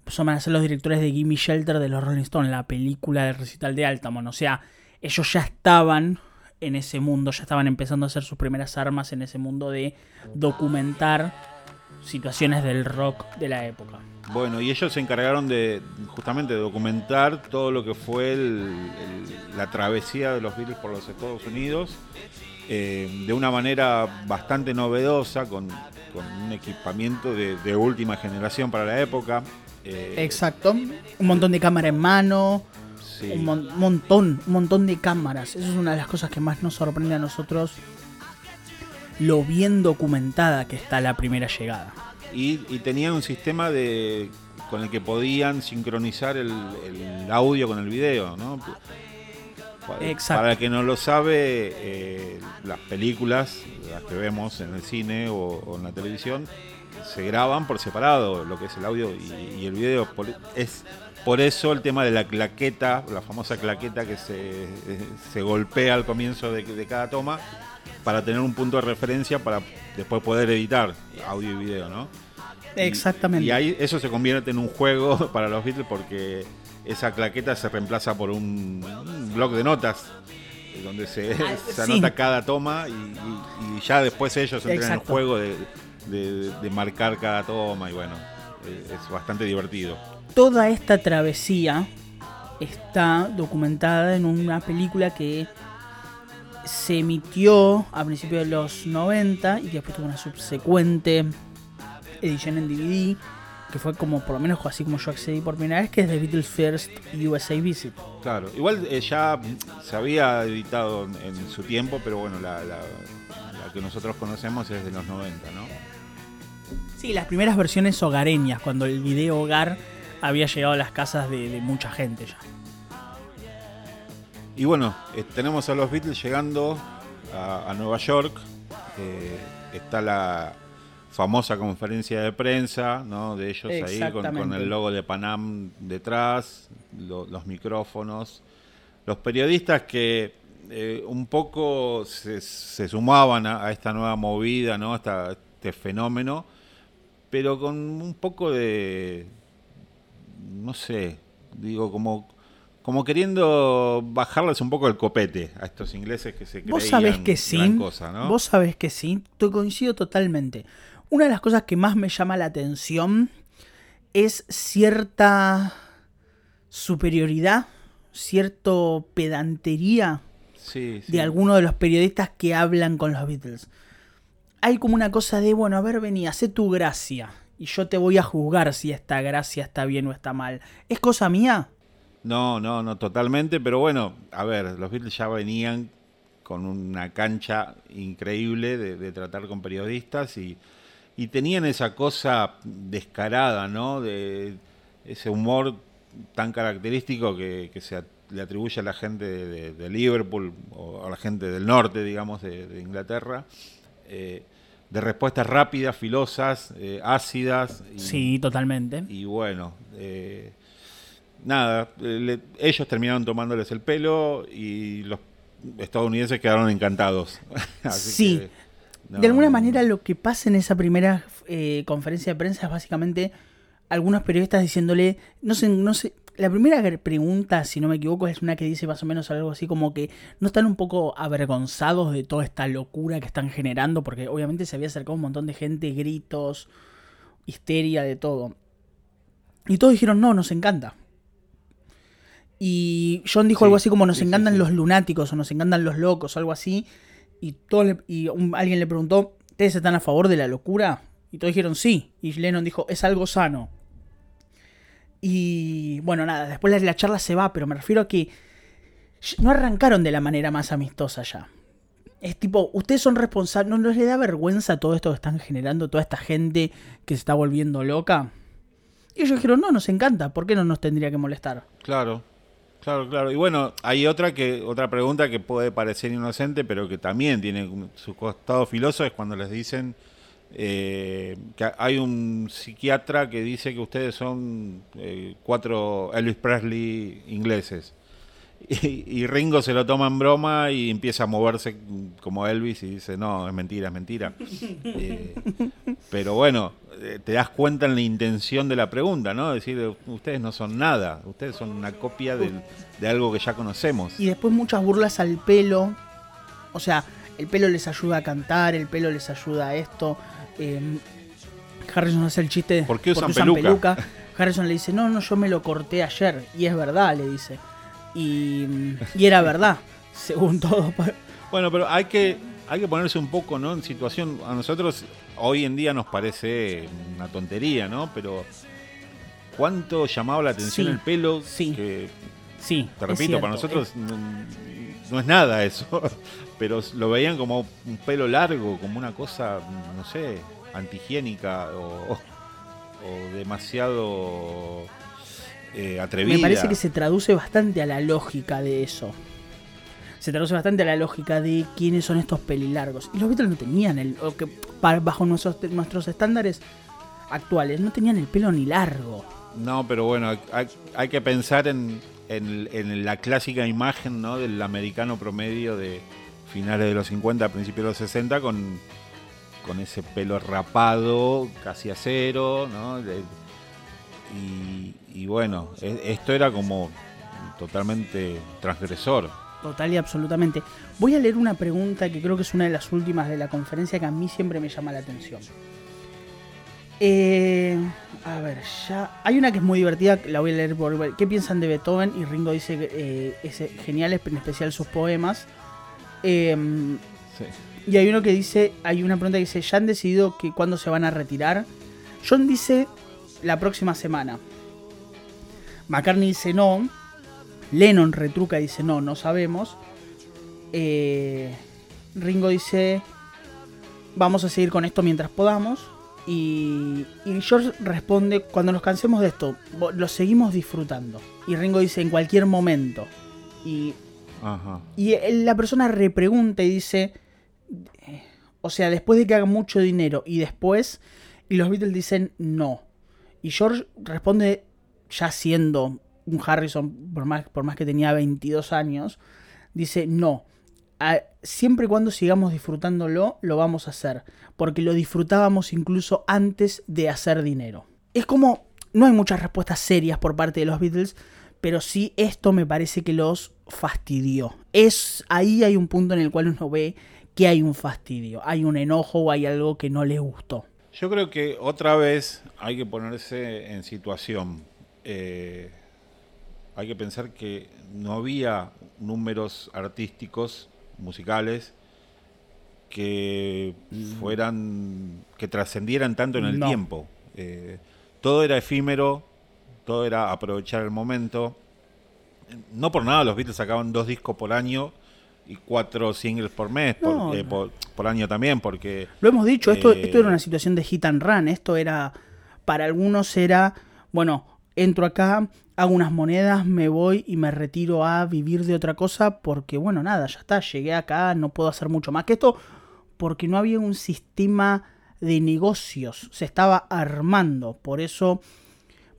son van a ser los directores de Gimme Shelter de los Rolling Stones, la película del recital de Altamont. O sea, ellos ya estaban en ese mundo, ya estaban empezando a hacer sus primeras armas en ese mundo de documentar situaciones del rock de la época.
Bueno, y ellos se encargaron de justamente de documentar todo lo que fue la travesía de los Beatles por los Estados Unidos eh, de una manera bastante novedosa, con, un equipamiento de, última generación para la época.
Eh, Exacto, un montón de cámara en mano, un montón, un montón de cámaras. Eso es una de las cosas que más nos sorprende a nosotros, lo bien documentada que está la primera llegada
y, tenían un sistema de con el que podían sincronizar el, audio con el video, ¿no?
Exacto.
Para el que no lo sabe, eh, las películas, las que vemos en el cine o, o en la televisión, se graban por separado, lo que es el audio y, y el video. Por- es por eso el tema de la claqueta, la famosa claqueta que se, se golpea al comienzo de, de cada toma, para tener un punto de referencia para después poder editar audio y video, ¿no?
Exactamente.
Y, ahí eso se convierte en un juego para los Beatles porque esa claqueta se reemplaza por un, un bloc de notas eh, donde se,
Ah,
se
sí.
anota cada toma y, y- y ya después ellos entran en el juego de, de- de marcar cada toma y bueno, eh, es bastante divertido.
Toda esta travesía está documentada en una película que se emitió a principios de los 90 y que después tuvo una subsecuente edición en DVD, que fue como, por lo menos así como yo accedí por primera vez, que es The Beatles First USA Visit.
Claro, igual eh, ya se había editado en, en su tiempo, pero bueno, la, la- la que nosotros conocemos es de los 90, ¿no?
Sí, las primeras versiones hogareñas, cuando el video hogar había llegado a las casas de, de mucha gente ya.
Y bueno, eh, tenemos a los Beatles llegando a, a Nueva York. eh, está la famosa conferencia de prensa ¿no? de ellos ahí con, el logo de Panam detrás, lo- los micrófonos. Los periodistas que eh, un poco se, se sumaban a, a esta nueva movida, ¿no? Esta- este fenómeno, pero con un poco de, no sé, digo, como, como queriendo bajarles un poco el copete a estos ingleses que se creían
Vos sabés que sí.
gran cosa, ¿no?
Vos sabés que sí. Te coincido totalmente. Una de las cosas que más me llama la atención es cierta superioridad, cierto pedantería
sí, sí.
de algunos de los periodistas que hablan con los Beatles. Hay como una cosa de, bueno, a ver, vení, hacé tu gracia. Y yo te voy a juzgar si esta gracia está bien o está mal. ¿Es cosa mía?
No, no, no, totalmente, pero bueno, a ver, los Beatles ya venían con una cancha increíble de, de tratar con periodistas y, y tenían esa cosa descarada, ¿no? De ese humor tan característico que, que se le atribuye a la gente de, de- de Liverpool o a la gente del norte, digamos, de, de Inglaterra, eh, de respuestas rápidas, filosas, eh, ácidas. y-
Sí, totalmente.
y bueno, eh, nada, eh, le- ellos terminaron tomándoles el pelo y los estadounidenses quedaron encantados. Así
Sí.
que, no,
de alguna manera lo que pasa en esa primera eh, conferencia de prensa es básicamente algunos periodistas diciéndole, no sé, no sé, la primera pregunta, si no me equivoco, es una que dice más o menos algo así como que no están un poco avergonzados de toda esta locura que están generando, porque obviamente se había acercado un montón de gente, gritos, histeria, de todo. Y todos dijeron, no, nos encanta. Y John dijo
Sí,
algo así como nos
sí,
encantan
sí.
los lunáticos o nos encantan los locos o algo así. Y, todo le- y un- alguien le preguntó, ¿ustedes están a favor de la locura? Y todos dijeron sí. Y Lennon dijo, es algo sano. Y bueno, nada, después la, la charla se va, pero me refiero a que no arrancaron de la manera más amistosa ya. Es tipo, ustedes son responsables, ¿no, ¿no les da vergüenza todo esto que están generando, toda esta gente que se está volviendo loca? Y ellos dijeron, no, nos encanta, ¿por qué no nos tendría que molestar?
Claro, claro, claro. Y bueno, hay otra que otra pregunta que puede parecer inocente, pero que también tiene su costado filoso, es cuando les dicen eh, que hay un psiquiatra que dice que ustedes son eh, cuatro Elvis Presley ingleses. Y, y Ringo se lo toma en broma y empieza a moverse como Elvis y dice, no, es mentira, es mentira. Eh, pero bueno, eh, te das cuenta en la intención de la pregunta, ¿no? Decir, ustedes no son nada, ustedes son una copia de algo que ya conocemos.
Y después muchas burlas al pelo. O sea, el pelo les ayuda a cantar, el pelo les ayuda a esto. Eh, Harrison hace el chiste de
¿Por qué usan peluca?
Harrison le dice, no, no, yo me lo corté ayer. Y es verdad, le dice. Y, y era verdad, según todo.
Bueno, pero hay que, hay que ponerse un poco ¿no? en situación. A nosotros hoy en día nos parece una tontería, ¿no? Pero ¿cuánto llamaba la atención
Sí,
el pelo?
sí.
Que,
Sí,
te repito, para nosotros no, no es nada eso. Pero lo veían como un pelo largo, como una cosa, no sé, antihigiénica o, o demasiado eh, atrevida.
Me parece que se traduce bastante a la lógica de eso. se traduce bastante a la lógica de quiénes son estos pelilargos. Y los Beatles no tenían el. O que, bajo nuestros, nuestros estándares actuales, no tenían el pelo ni largo.
No, pero bueno, hay, hay que pensar en, en, la clásica imagen ¿no? del americano promedio de finales de los 50, principios de los 60, con, con ese pelo rapado, casi a cero, ¿no? y, bueno, e, esto era como totalmente transgresor.
Total y absolutamente. Voy a leer una pregunta que creo que es una de las últimas de la conferencia que a mí siempre me llama la atención. Eh, a ver, ya. Hay una que es muy divertida, la voy a leer por. ¿Qué piensan de Beethoven? Y Ringo dice que eh, es genial, en especial sus poemas. Em, y hay uno que dice: hay una pregunta que dice: ¿Ya han decidido que cuándo se van a retirar? John dice: la próxima semana. McCartney dice no. Lennon retruca y dice no, no sabemos. Eh, Ringo dice: vamos a seguir con esto mientras podamos. Y, George responde, cuando nos cansemos de esto, lo seguimos disfrutando. Y Ringo dice, en cualquier momento. Y, y la persona repregunta y dice, o sea, después de que haga mucho dinero y después, y los Beatles dicen no. Y George responde, ya siendo un Harrison, por más, por más que tenía 22 años, dice no siempre y cuando sigamos disfrutándolo, lo vamos a hacer. Porque lo disfrutábamos incluso antes de hacer dinero. Es como, no hay muchas respuestas serias por parte de los Beatles, pero sí esto me parece que los fastidió. Es, ahí hay un punto en el cual uno ve que hay un fastidio, hay un enojo o hay algo que no les gustó.
Yo creo que otra vez hay que ponerse en situación. Eh, hay que pensar que no había números artísticos musicales que mm. fueran que trascendieran tanto en el tiempo. Eh, todo era efímero, todo era aprovechar el momento. No por nada los Beatles sacaban dos discos por año y cuatro singles por mes, eh, por, año también, porque...
Lo hemos dicho, esto, esto era una situación de hit and run, esto era, para algunos era, bueno, entro acá, hago unas monedas, me voy y me retiro a vivir de otra cosa porque, bueno, nada, ya está, llegué acá, no puedo hacer mucho más que esto porque no había un sistema de negocios, se estaba armando, por eso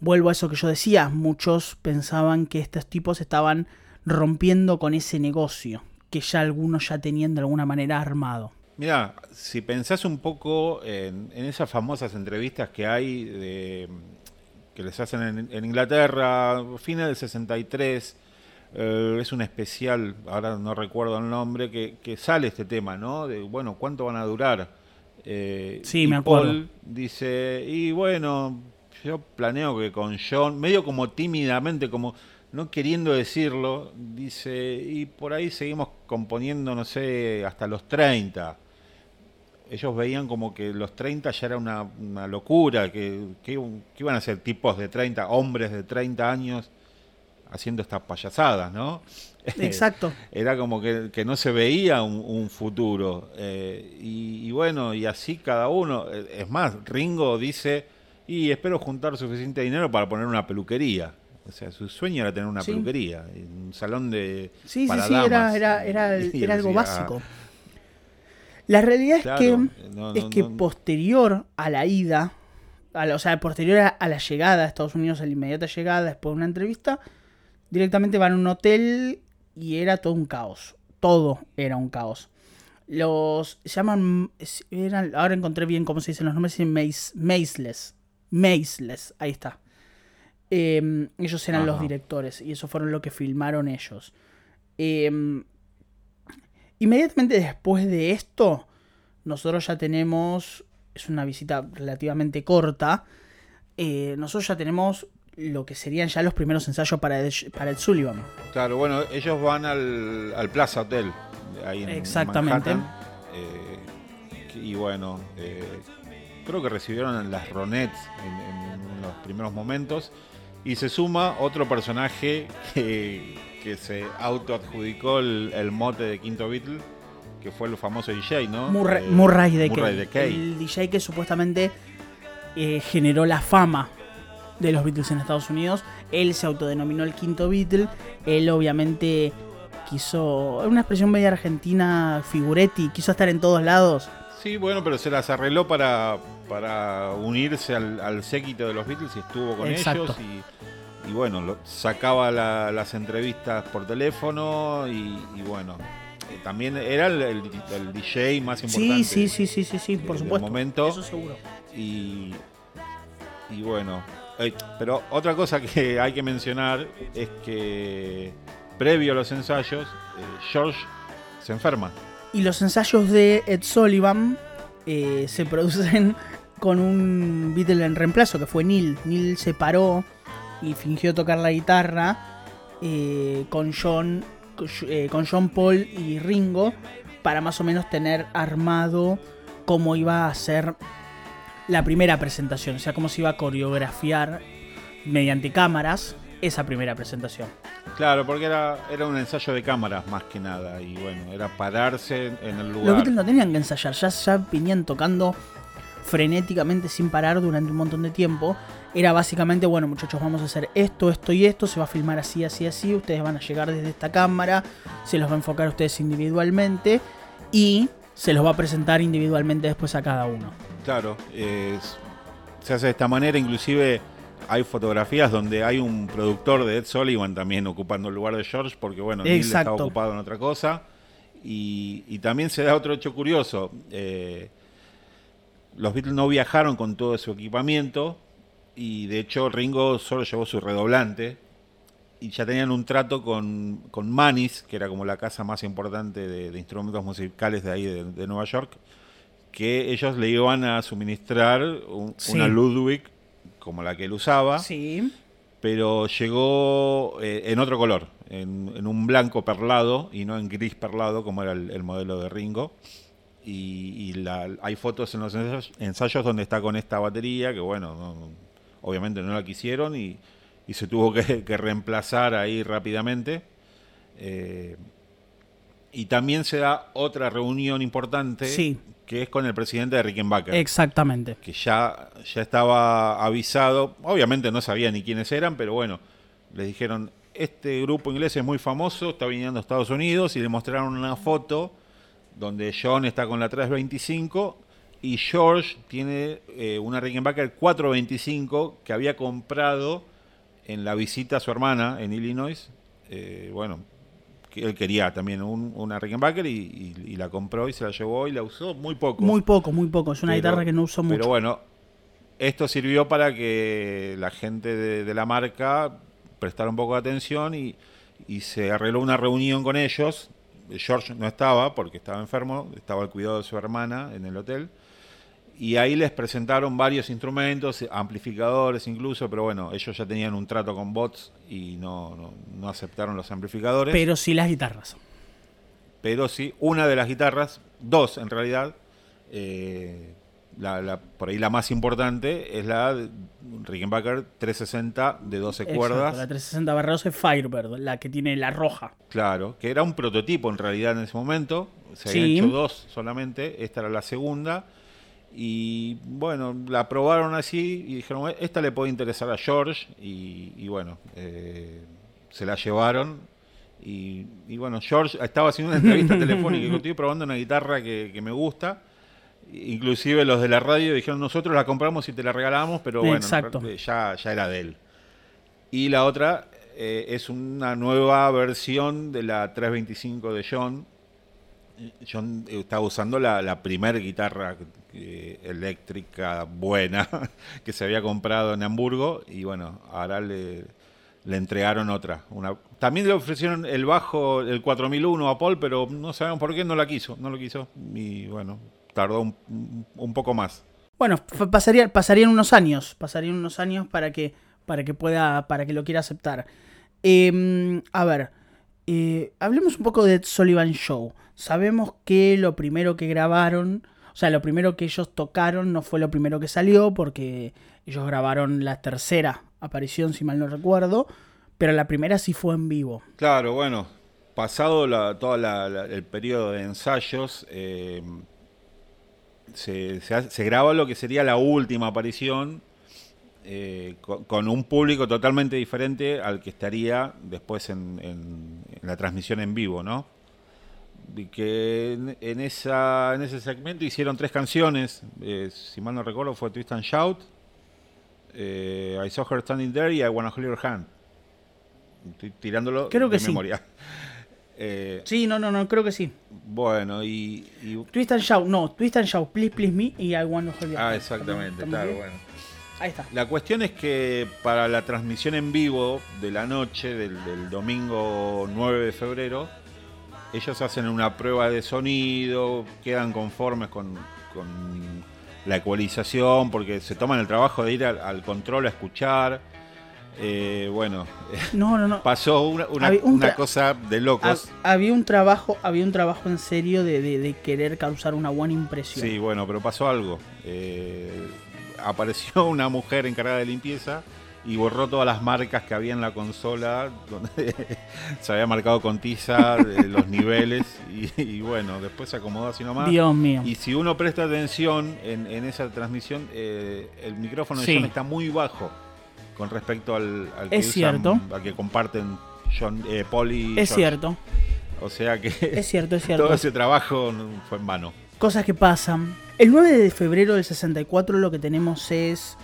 vuelvo a eso que yo decía, muchos pensaban que estos tipos estaban rompiendo con ese negocio que ya algunos ya tenían de alguna manera armado.
Mira, si pensás un poco en, en esas famosas entrevistas que hay de que les hacen en, Inglaterra, fines del 63. Eh, es un especial, ahora no recuerdo el nombre, que, sale este tema, ¿no? De, bueno, ¿cuánto van a durar?
Eh, sí, me acuerdo. Paul
dice, y bueno, yo planeo que con John, medio como tímidamente, como no queriendo decirlo, dice, y por ahí seguimos componiendo, no sé, hasta los 30 ellos veían como que los 30 ya era una, locura, que, iban a ser tipos de 30, hombres de 30 años haciendo estas payasadas, ¿no?
Exacto.
era como que, no se veía un, futuro. Eh, y, bueno, y así cada uno. Es más, Ringo dice, y espero juntar suficiente dinero para poner una peluquería. O sea, su sueño era tener una peluquería, un salón de...
Sí, sí, sí, era, era, era, algo básico. La realidad es que, es que posterior a la ida, o sea, posterior a, la llegada a Estados Unidos, a la inmediata llegada, después de una entrevista, directamente van a un hotel y era todo un caos. Todo era un caos. Los llaman, eran, ahora encontré bien cómo se dicen los nombres, Maceless. Maceless, ahí está. Em, ellos eran los directores y eso fueron lo que filmaron ellos. Eh, Inmediatamente después de esto, nosotros ya tenemos, es una visita relativamente corta, eh, nosotros ya tenemos lo que serían ya los primeros ensayos para el, para el Sullivan.
Claro, bueno, ellos van al, Plaza Hotel, ahí en
Exactamente.
Eh, y bueno, eh, creo que recibieron las Ronets en los primeros momentos. Y se suma otro personaje que, que se autoadjudicó el, el mote de Quinto Beatle, que fue el famoso DJ, ¿no?
Murray, eh, Murray, de, Kay. El DJ que supuestamente eh, generó la fama de los Beatles en Estados Unidos. Él se autodenominó el quinto Beatle. Él obviamente quiso. Una expresión media argentina, figuretti, quiso estar en todos lados.
Sí, bueno, pero se las arregló para, para unirse al, al séquito de los Beatles y estuvo con
Exacto.
ellos. Y, y bueno, lo- sacaba la- las entrevistas por teléfono y, y bueno, eh, también era el, el- el DJ más importante.
Sí, sí, sí, sí, sí, sí, por
del
supuesto.
momento.
Eso seguro.
Y, y bueno, eh, pero otra cosa que hay que mencionar es que previo a los ensayos, eh, George se enferma.
Y los ensayos de Ed Sullivan eh, se producen con un Beatle en reemplazo, que fue Neil. Neil se paró y fingió tocar la guitarra eh, con, John, eh, con John Paul y Ringo para más o menos tener armado cómo iba a ser la primera presentación, o sea, cómo se iba a coreografiar mediante cámaras esa primera presentación.
Claro, porque era, era un ensayo de cámaras más que nada. Y bueno, era pararse en el
Los
lugar.
Beatles no tenían que ensayar, ya, ya venían tocando frenéticamente sin parar durante un montón de tiempo. Era básicamente, bueno muchachos, vamos a hacer esto, esto y esto, se va a filmar así, así, así, ustedes van a llegar desde esta cámara, se los va a enfocar a ustedes individualmente y se los va a presentar individualmente después a cada uno.
Claro, es- se hace de esta manera. Inclusive hay fotografías donde hay un productor de Ed Sullivan también ocupando el lugar de George, porque bueno,
Exacto.
estaba ocupado en otra cosa. Y, y también se da otro hecho curioso. eh, los Beatles no viajaron con todo su equipamiento y de hecho Ringo solo llevó su redoblante y ya tenían un trato con, con Manis, que era como la casa más importante de, de instrumentos musicales de ahí de, de Nueva York, que ellos le iban a suministrar un-
Sí.
una Ludwig como la que él usaba,
Sí.
pero llegó eh, en otro color, en, en un blanco perlado y no en gris perlado como era el, el modelo de Ringo. Y, y la- hay fotos en los ensayos, ensayos donde está con esta batería, que bueno, no- obviamente no la quisieron y, y se tuvo que, que reemplazar ahí rápidamente. Eh, y también se da otra reunión importante,
Sí.
que es con el presidente de Rickenbacker
Exactamente.
que ya, ya estaba avisado, obviamente no sabía ni quiénes eran, pero bueno, les dijeron, este grupo inglés es muy famoso, está viniendo a Estados Unidos y le mostraron una foto donde John está con la 325 y George tiene eh, una Rickenbacker 425 que había comprado en la visita a su hermana en Illinois. Eh, bueno, que él quería también un- una Rickenbacker y, y- y la compró y se la llevó y la usó muy poco.
Muy poco, muy poco. Es una
Pero-
guitarra que no uso mucho.
Pero bueno, esto sirvió para que la gente de, de la marca prestara un poco de atención y, y se arregló una reunión con ellos. George no estaba porque estaba enfermo, estaba al cuidado de su hermana en el hotel. Y ahí les presentaron varios instrumentos, amplificadores incluso, pero bueno, ellos ya tenían un trato con bots y no, no, no aceptaron los amplificadores.
Pero sí las guitarras.
pero sí una de las guitarras, dos en realidad, eh, la, la- por ahí la más importante es la de Rickenbacker 360 de 12
Exacto,
cuerdas,
La 360 barra 12 Firebird, la que tiene la roja.
claro, que era un prototipo en realidad en ese momento, se habían
Sí.
hecho dos solamente, esta era la segunda, y bueno, la probaron así y dijeron, "Eh, esta le puede interesar a George, y, y bueno, eh, se la llevaron. Y, y bueno, George estaba haciendo una entrevista telefónica y estoy probando una guitarra que, que me gusta. Inclusive los de la radio dijeron, nosotros la compramos y te la regalamos, pero bueno,
Exacto.
ya, ya era de él. Y la otra eh, es una nueva versión de la 325 de John. John estaba usando la, la primera guitarra eh, eléctrica buena que se había comprado en Hamburgo y bueno, ahora le, le entregaron otra. Una, también le ofrecieron el bajo, el 4001 a Paul, pero no sabemos por qué no la quiso, no lo quiso y bueno, tardó un, un- poco más.
Bueno, pasaría, pasarían unos años, pasarían unos años para que, para que pueda, para que lo quiera aceptar. Eh, a ver, eh, hablemos un poco de Sullivan Show. Sabemos que lo primero que grabaron, o sea, lo primero que ellos tocaron no fue lo primero que salió, porque ellos grabaron la tercera aparición, si mal no recuerdo, pero la primera sí fue en vivo.
Claro, bueno, pasado la- todo la- la- el periodo de ensayos, eh, se, se se graba lo que sería la última aparición, eh, con, con un público totalmente diferente al que estaría después en, en- en la transmisión en vivo, ¿no? Y que en, en esa, en ese segmento hicieron tres canciones, eh, si mal no recuerdo fue Twist and Shout, eh, I Saw Her Standing There y I Wanna Hold Your Hand. Estoy tirándolo
Creo que
de
sí.
memoria. Eh,
Sí, no, no, no, creo que sí.
bueno, y, y-
Twist and Shout, no, Twist and Shout, Please Please Me y I Want to
Ah, exactamente,
¿Estamos
claro, bueno.
Ahí está.
La cuestión es que para la transmisión en vivo de la noche del, del domingo 9 de febrero, ellos hacen una prueba de sonido, quedan conformes con, con la ecualización, porque se toman el trabajo de ir al, al control a escuchar. Eh, bueno,
No, no, no.
pasó una, una-
Había un
una
tra-
cosa de
Ha-
locos.
había un trabajo, había un trabajo en serio de, de- de querer causar una buena impresión.
Sí, bueno, pero pasó algo. Eh, apareció una mujer encargada de limpieza y borró todas las marcas que había en la consola, donde se había marcado con tiza eh, los niveles y, y bueno, después se acomodó así nomás.
Dios mío.
Y si uno presta atención en, en esa transmisión, eh, el micrófono de
Sí.
Está muy bajo con respecto al, al que
Es cierto.
al que comparten John, eh, Paul y
Es
George.
cierto,
O sea que
es cierto, es cierto.
todo ese trabajo fue en vano.
Cosas que pasan. El 9 de febrero del 64 lo que tenemos es,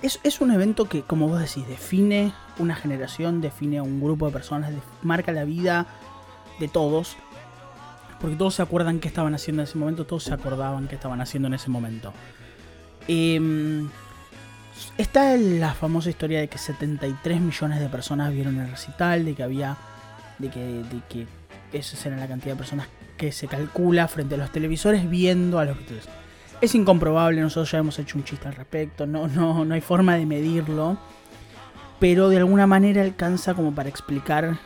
es... Es un evento que, como vos decís, define una generación, define a un grupo de personas, marca la vida de todos. Porque todos se acuerdan qué estaban haciendo en ese momento, todos se acordaban qué estaban haciendo en ese momento. Em, está la famosa historia de que 73 millones de personas vieron el recital, de que había... De que, de que esa era la cantidad de personas que se calcula frente a los televisores viendo a los Beatles. Es incomprobable, nosotros ya hemos hecho un chiste al respecto, no, no, no hay forma de medirlo, pero de alguna manera alcanza como para explicar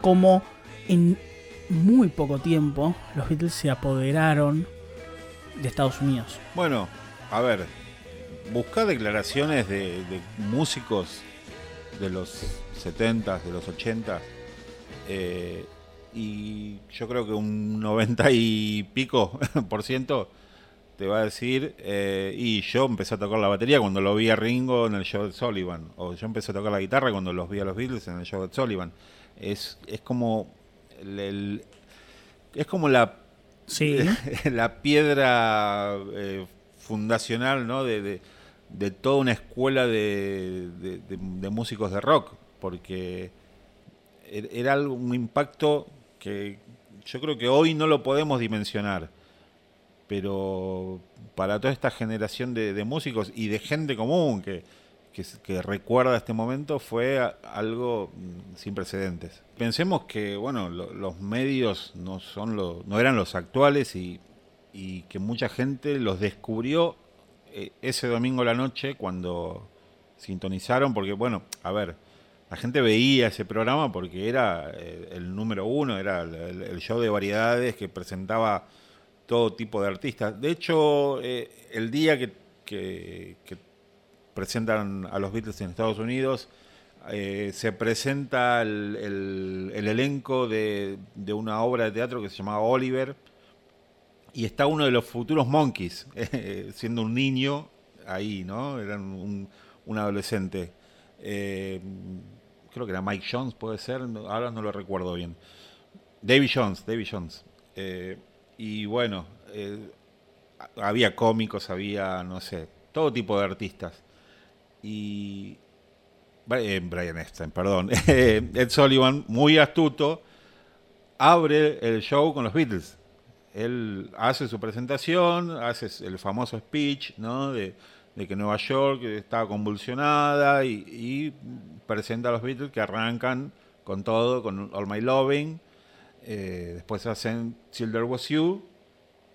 cómo en muy poco tiempo los Beatles se apoderaron de Estados Unidos.
Bueno, a ver, busca declaraciones de, de músicos de los 70s, de los 80s, eh, y yo creo que un 90 y pico por ciento te va a decir, eh, y yo empecé a tocar la batería cuando lo vi a Ringo en el show de Sullivan, o yo empecé a tocar la guitarra cuando los vi a los Beatles en el show de Sullivan. Es, es como el- el- es como la
Sí,
la piedra eh, fundacional ¿no? de, de- de toda una escuela de, de- músicos de rock, porque er- era un impacto que yo creo que hoy no lo podemos dimensionar, pero para toda esta generación de, de músicos y de gente común que, que, recuerda este momento fue algo mm, sin precedentes. Pensemos que bueno, lo- los medios no son lo- no eran los actuales y, y que mucha gente los descubrió ese domingo la noche cuando sintonizaron, porque bueno, a ver, la gente veía ese programa porque era eh, el número uno, era el, show de variedades que presentaba todo tipo de artistas. De hecho, eh, el día que, que- presentan a los Beatles en Estados Unidos, eh, se presenta el, el- el elenco de una obra de teatro que se llamaba Oliver, y está uno de los futuros Monkeys, eh, siendo un niño ahí, ¿no? Era un, adolescente. Eh, creo que era Mike Jones, puede ser, ahora no lo recuerdo bien. Davy Jones, Davy Jones. Eh, y bueno, había cómicos, había, no sé, todo tipo de artistas. Y. Bri- Brian Epstein, perdón. Ed Sullivan, muy astuto, abre el show con los Beatles. Él hace su presentación, hace el famoso speech, ¿no? De, que Nueva York estaba convulsionada y, presenta a los Beatles que arrancan con todo, con All My Loving. Eh, después hacen Till There Was You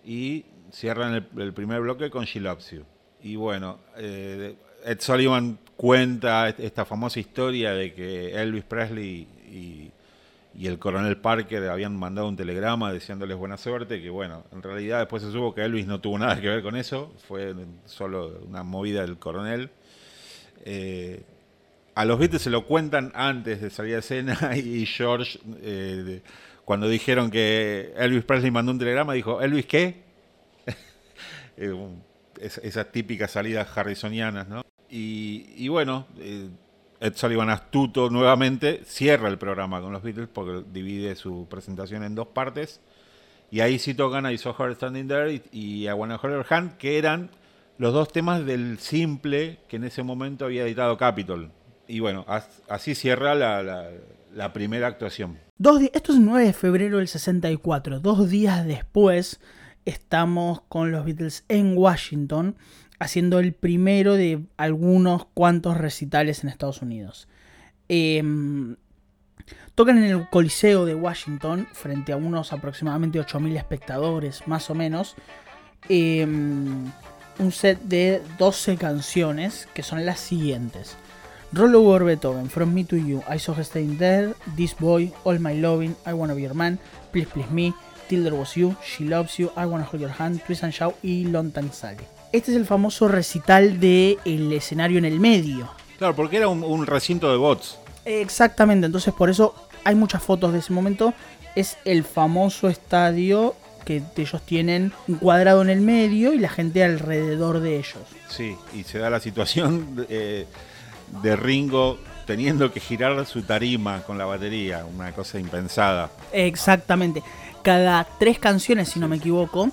y cierran el, primer bloque con She Loves You. Y bueno, eh, Ed Sullivan cuenta est- esta famosa historia de que Elvis Presley y, y el coronel Parker habían mandado un telegrama deseándoles buena suerte, que bueno, en realidad después se supo que Elvis no tuvo nada que ver con eso, fue solo una movida del coronel. Eh, a los Beatles se lo cuentan antes de salir a escena y George, eh, cuando dijeron que Elvis Presley mandó un telegrama, dijo, ¿Elvis qué? Eh, esas típicas salidas harrisonianas, ¿no? Y, bueno, Ed Sullivan astuto nuevamente cierra el programa con los Beatles porque divide su presentación en dos partes. Y ahí sí tocan I Saw Her Standing There y, I Wanna Hold Her que eran los dos temas del simple que en ese momento había editado Capitol. Y bueno, as- así cierra la, primera actuación.
Dos esto es el 9 de febrero del 64. Dos días después estamos con los Beatles en Washington haciendo el primero de algunos cuantos recitales en Estados Unidos. Em, tocan en el Coliseo de Washington frente a unos aproximadamente 8.000 espectadores, más o menos. Em, un set de 12 canciones que son las siguientes. Roll Over Beethoven, From Me to You, I Saw Staying There, This Boy, All My Loving, I Wanna Be Your Man, Please Please Me, Till There Was You, She Loves You, I Wanna Hold Your Hand, Twist and Shout y Long Time Sally. Este es el famoso recital del escenario en el medio.
Claro, porque era un, un recinto de bots.
Exactamente, entonces por eso hay muchas fotos de ese momento. Es el famoso estadio que ellos tienen encuadrado en el medio y la gente alrededor de ellos.
Sí, y se da la situación eh, de Ringo teniendo que girar su tarima con la batería, una cosa impensada.
Exactamente. Cada tres canciones, si no me equivoco,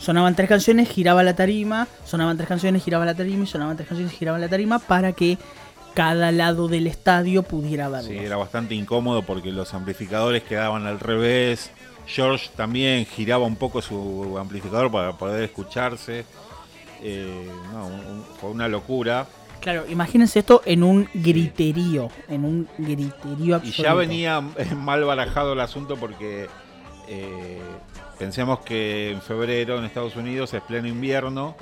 sonaban tres canciones, giraba la tarima, sonaban tres canciones, giraba la tarima y sonaban tres canciones, giraba la tarima para que cada lado del estadio pudiera verlo.
Sí, era bastante incómodo porque los amplificadores quedaban al revés. George también giraba un poco su amplificador para poder escucharse. Eh, no, un- un- fue una locura.
Claro, imagínense esto en un griterío, en un griterío
Y
absoluto.
ya venía mal barajado el asunto porque eh, pensemos que en febrero en Estados Unidos es pleno invierno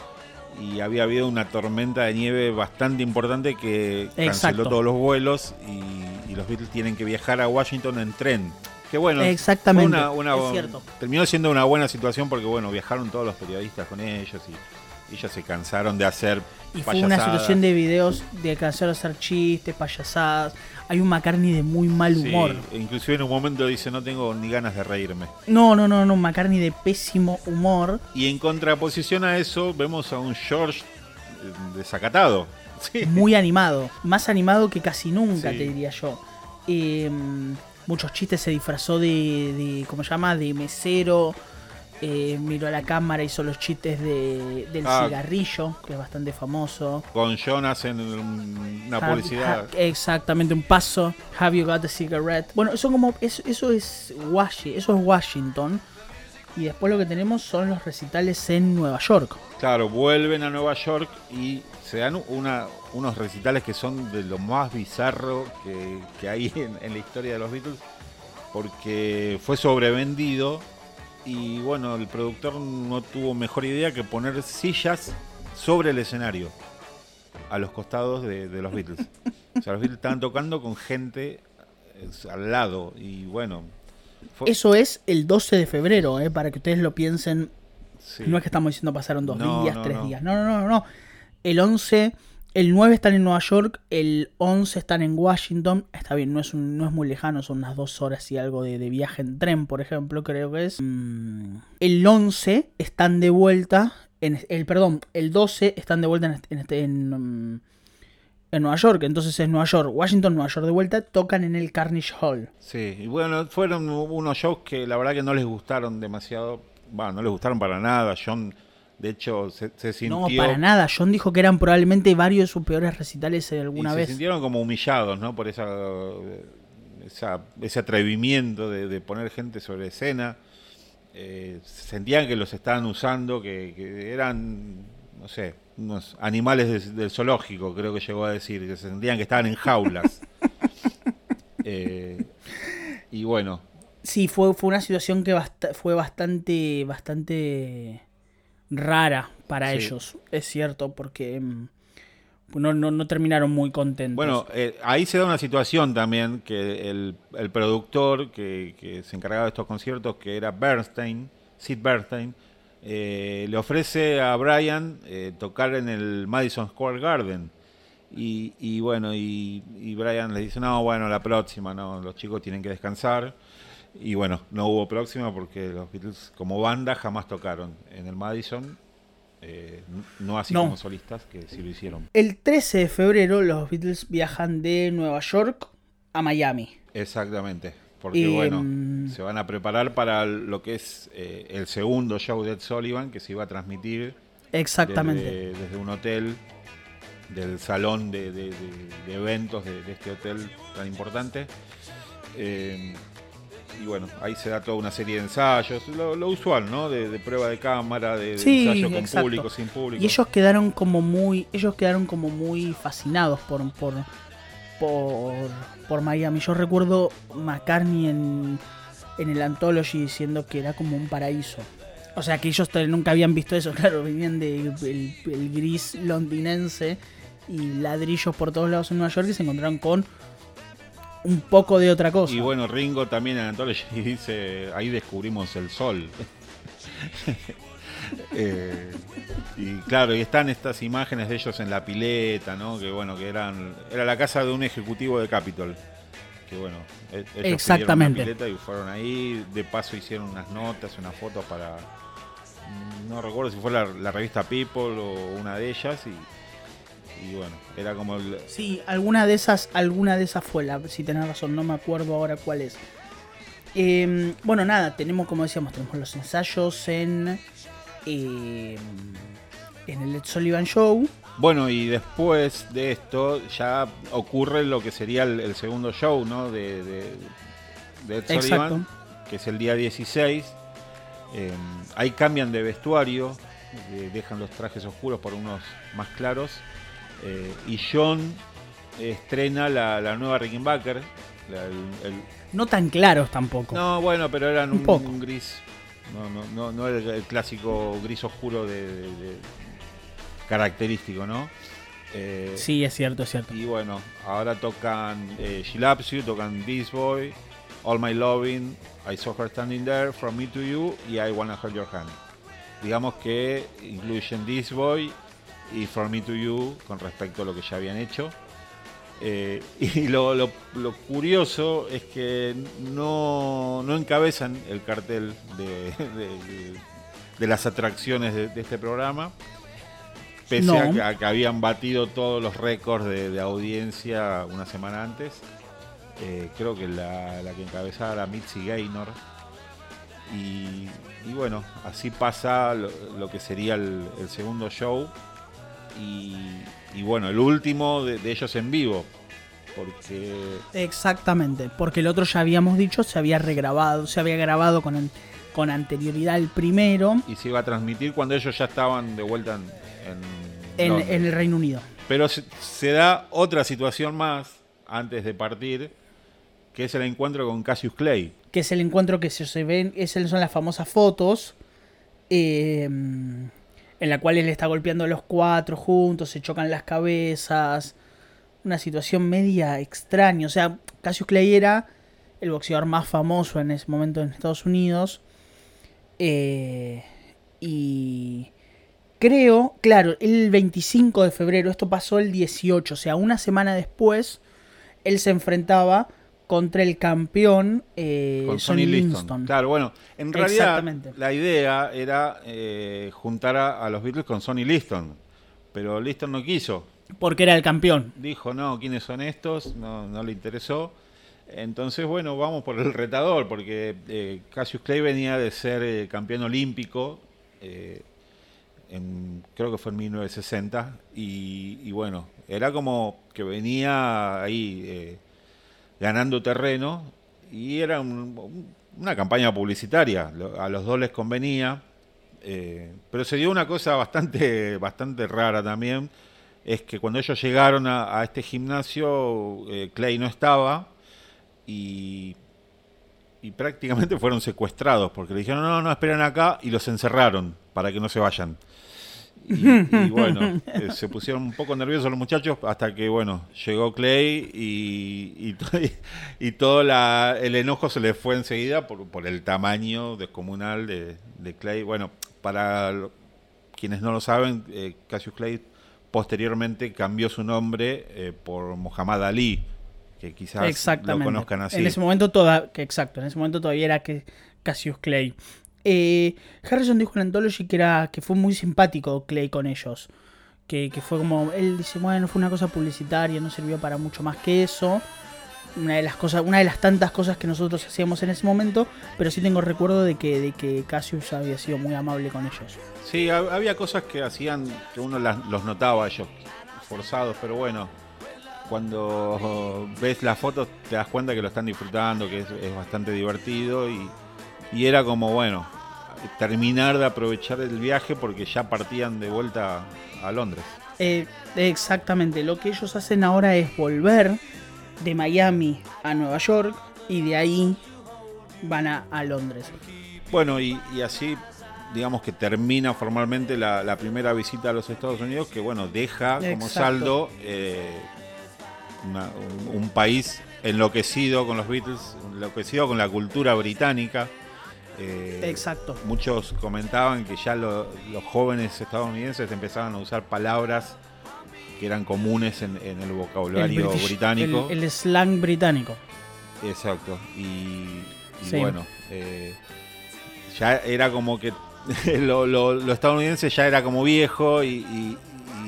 y había habido una tormenta de nieve bastante importante que canceló
Exacto.
todos los vuelos y, y los Beatles tienen que viajar a Washington en tren. Que bueno,
Exactamente,
una- una- terminó siendo una buena situación porque bueno, viajaron todos los periodistas con ellos y ellos se cansaron de hacer
Y fue una situación de videos de cansar de hacer chistes, payasadas. Hay un McCartney de muy mal
Sí,
humor.
inclusive en un momento dice no tengo ni ganas de reírme.
No, no, no, no, un McCartney de pésimo humor.
Y en contraposición a eso, vemos a un George eh, desacatado. Sí.
muy animado, más animado que casi nunca,
Sí.
te diría yo. Eh, muchos chistes se disfrazó de, de ¿cómo se llama? De mesero. Eh, miró a la cámara, hizo los chistes de, del
Ah.
cigarrillo, que es bastante famoso.
Con Jonas en un- una publicidad.
exactamente, un paso. Have you got a cigarette? Bueno, eso como eso, eso es Washi- eso es Washington. Y después lo que tenemos son los recitales en Nueva York.
Claro, vuelven a Nueva York y se dan una, unos recitales que son de lo más bizarro que, que hay en, en la historia de los Beatles, porque fue sobrevendido y bueno, el productor no tuvo mejor idea que poner sillas sobre el escenario, a los costados de, de los Beatles. O sea, los Beatles estaban tocando con gente eh, al lado y bueno... fue-
Eso es el 12 de febrero, eh, para que ustedes lo piensen
sí.
No es que estamos diciendo pasaron dos
No,
días,
no,
tres
no.
días. No, no, no, no. El 11, el 9 están en Nueva York, el 11 están en Washington. Está bien, no es, no es muy lejano, son unas dos horas y algo de, viaje en tren, por ejemplo, creo que es. Mm, El 11 están de vuelta, en, el perdón, el 12 están de vuelta en, este- en, este- en, mm, en Nueva York. Entonces es Nueva York, Washington, Nueva York de vuelta, tocan en el Carnegie Hall.
Sí, y bueno, fueron unos shows que la verdad que no les gustaron demasiado. Bueno, no les gustaron para nada. John, de hecho, se, se sintió.
No, para nada. John dijo que eran probablemente varios de sus peores recitales
y
alguna
se
vez.
sintieron como humillados, ¿no? Por esa, esa- ese atrevimiento de, de poner gente sobre escena. Eh, sentían que los estaban usando, que, que eran, no sé, unos animales de- del zoológico, creo que llegó a decir, que se sentían que estaban en jaulas. Eh, y bueno,
Sí, fue, fue una situación que fue bastante, bastante rara para
Sí.
ellos, es cierto, porque mm, no, no, no terminaron muy contentos.
Bueno, eh, ahí se da una situación también que el, el productor que, que se encargaba de estos conciertos, que era Bernstein, Sid Bernstein, eh, le ofrece a Brian eh, tocar en el Madison Square Garden. Y, y bueno, y, y Brian le dice, no, bueno, la próxima, no, los chicos tienen que descansar. Y bueno, no hubo próxima porque los Beatles como banda jamás tocaron en el Madison. eh, no así
No.
como solistas, que sí lo hicieron.
El 13 de febrero los Beatles viajan de Nueva York a Miami.
Exactamente. Porque
Y,
bueno, se van a preparar para lo que es eh, el segundo show de Ed Sullivan, que se iba a transmitir
Exactamente.
Desde, desde un hotel, del salón de, de- de- de eventos de, de este hotel tan importante. Y bueno, ahí se da toda una serie de ensayos, lo, lo usual, ¿no? De, de prueba de cámara, de, de
Sí,
ensayo con
exacto.
público, sin público.
Y ellos quedaron como muy, ellos quedaron como muy fascinados por, por, por, por Miami. Yo recuerdo McCartney en, en el Anthology diciendo que era como un paraíso. O sea que ellos nunca habían visto eso, claro, venían del el, el gris londinense y ladrillos por todos lados en Nueva York y se encontraron con un poco de otra cosa.
Y bueno, Ringo también en dice, ahí descubrimos el sol. Eh, y claro, y están estas imágenes de ellos en la pileta, ¿no? Que bueno, que eran era la casa de un ejecutivo de Capitol. Que bueno, e- ellos
Exactamente.
pidieron una pileta y fueron ahí, de paso hicieron unas notas, unas fotos para no recuerdo si fue la, la revista People o una de ellas y, y bueno, era como el,
Sí, alguna de esas, alguna de esas fue la, si tenés razón, no me acuerdo ahora cuál es. Eh, bueno, nada, tenemos, como decíamos, tenemos los ensayos en eh, en el Ed Sullivan Show.
Bueno, y después de esto ya ocurre lo que sería el, el segundo show, ¿no? De, de, de Ed
Exacto.
Sullivan, que es el día 16. Eh, ahí cambian de vestuario, eh, dejan los trajes oscuros por unos más claros. Eh, y John estrena la, la nueva Rickenbacker. la- el- el-
No tan claros tampoco.
no, bueno, pero eran
Un
un, gris. No, no, no, no el, el clásico gris oscuro de, de- de- característico, ¿no? Eh,
Sí, es cierto, es cierto.
y bueno, ahora tocan eh, She Loves You, tocan This Boy, All My Loving, I Saw Her Standing There, From Me to You y I Wanna Hold Your Hand. Digamos que incluyen This Boy y From Me to You con respecto a lo que ya habían hecho. Eh, y lo, lo- lo curioso es que no, no encabezan el cartel de, de- de las atracciones de, este programa, pese
No.
a, que, a que habían batido todos los récords de, de audiencia una semana antes. Eh, creo que la, la que encabezaba era Mitzi Gaynor. Y, y bueno, así pasa lo, lo que sería el, el segundo show. Y, y bueno, el último de, de ellos en vivo. Porque
Exactamente, porque el otro ya habíamos dicho, se había regrabado, se había grabado con, con anterioridad el primero
y se iba a transmitir cuando ellos ya estaban de vuelta en, en
en,
Londres.
en el Reino Unido.
Pero se, se da otra situación más antes de partir, que es el encuentro con Cassius Clay.
que es el encuentro que se, se ven, es son las famosas fotos, eh, en la cual él está golpeando a los cuatro juntos, se chocan las cabezas, una situación media extraña. O sea, Cassius Clay era el boxeador más famoso en ese momento en Estados Unidos. eh, y creo, claro, el 25 de febrero, esto pasó el 18, o sea, una semana después, él se enfrentaba contra el campeón eh,
con
Sonny
Liston. Claro, bueno, en realidad la idea era eh, juntar a, a los Beatles con Sonny Liston, pero Liston no quiso.
Porque era el campeón.
Dijo, no, ¿quiénes son estos? No, no le interesó. Entonces, bueno, vamos por el retador, porque eh, Cassius Clay venía de ser campeón olímpico, en- creo que fue en 1960, y, y bueno, era como que venía ahí ganando terreno, y era un- un- una campaña publicitaria, a los dos les convenía, eh, pero se dio una cosa bastante, bastante rara también, es que cuando ellos llegaron a, este gimnasio, eh, Clay no estaba y, prácticamente fueron secuestrados porque le dijeron, no, no, esperen acá y los encerraron para que no se vayan. Y, y bueno, eh, se pusieron un poco nerviosos los muchachos hasta que, bueno, llegó Clay y, y, to- y todo la- el enojo se les fue enseguida por, por el tamaño descomunal de, de Clay. Bueno, para lo- quienes no lo saben, eh, Cassius Clay posteriormente cambió su nombre eh, por Muhammad Ali, que quizás lo conozcan así.
En ese momento toda, que exacto, en ese momento todavía era que Cassius Clay. Eh, Harrison dijo en Anthology que, era, que fue muy simpático Clay con ellos. Que, que fue como, él dice, bueno, fue una cosa publicitaria, no sirvió para mucho más que eso una de las cosas, una de las tantas cosas que nosotros hacíamos en ese momento, pero sí tengo recuerdo de que, de que Cassius había sido muy amable con ellos.
Sí, había cosas que hacían que uno los notaba ellos forzados, pero bueno, cuando ves las fotos te das cuenta que lo están disfrutando, que es, bastante divertido y, y, era como, bueno, terminar de aprovechar el viaje porque ya partían de vuelta a Londres.
Eh, exactamente, lo que ellos hacen ahora es volver de Miami a Nueva York y de ahí van a, Londres.
Bueno, y, así digamos que termina formalmente la, primera visita a los Estados Unidos, que bueno, deja como saldo eh, un, país enloquecido con los Beatles, enloquecido con la cultura británica.
Eh, Exacto.
Muchos comentaban que ya los jóvenes estadounidenses empezaban a usar palabras que eran comunes en, el vocabulario británico.
El, slang británico.
Exacto. Y, bueno, eh, ya era como que lo, estadounidense ya era como viejo y,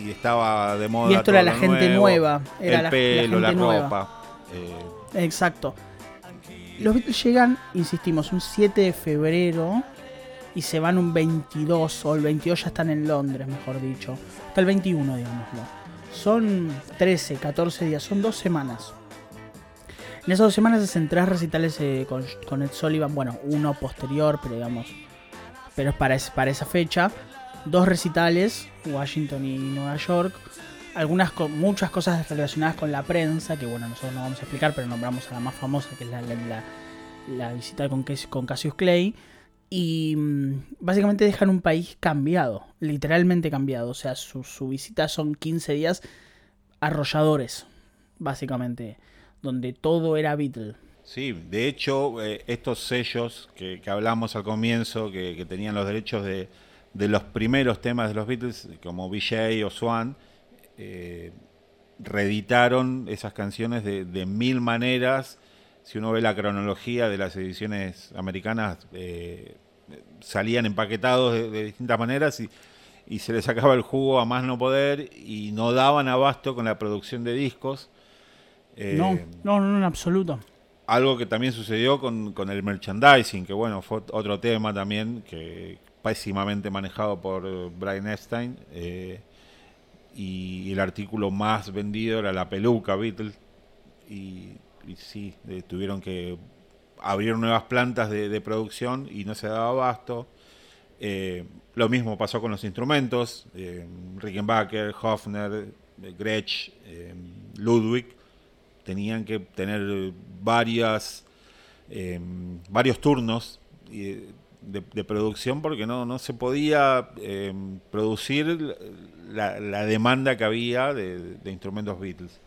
estaba de moda.
Y esto era la gente nueva. Era
el pelo, la, ropa.
Eh. Exacto. Los Beatles llegan, insistimos, un 7 de febrero y se van un 22 o el 22 ya están en Londres, mejor dicho. Hasta el 21, digámoslo. Son 13, 14 días, son dos semanas. En esas dos semanas hacen tres recitales eh, con, Ed Sullivan, bueno, uno posterior, pero digamos, pero es para esa fecha. Dos recitales, Washington y Nueva York. Algunas, muchas cosas relacionadas con la prensa, que bueno, nosotros no vamos a explicar, pero nombramos a la más famosa, que es la, la, visita con, con Cassius Clay. Y mm, básicamente dejan un país cambiado, literalmente cambiado. O sea, su, visita son 15 días arrolladores, básicamente, donde todo era Beatle.
Sí, de hecho, eh, estos sellos que, hablamos al comienzo, que, tenían los derechos de, los primeros temas de los Beatles, como BJ o Swan, eh, reeditaron esas canciones de, mil maneras si uno ve la cronología de las ediciones americanas, eh, salían empaquetados de, distintas maneras y, se les sacaba el jugo a más no poder y no daban abasto con la producción de discos.
Eh, no, no, no, en absoluto.
Algo que también sucedió con, el merchandising, que bueno, fue otro tema también que pésimamente manejado por Brian Epstein. Y el artículo más vendido era la peluca Beatles. Y sí, tuvieron que abrir nuevas plantas de, producción y no se daba abasto. Eh, lo mismo pasó con los instrumentos, eh, Rickenbacker, Hofner, Gretsch, eh, Ludwig, tenían que tener varias, eh, varios turnos de, producción porque no, no se podía producir la, demanda que había de instrumentos Beatles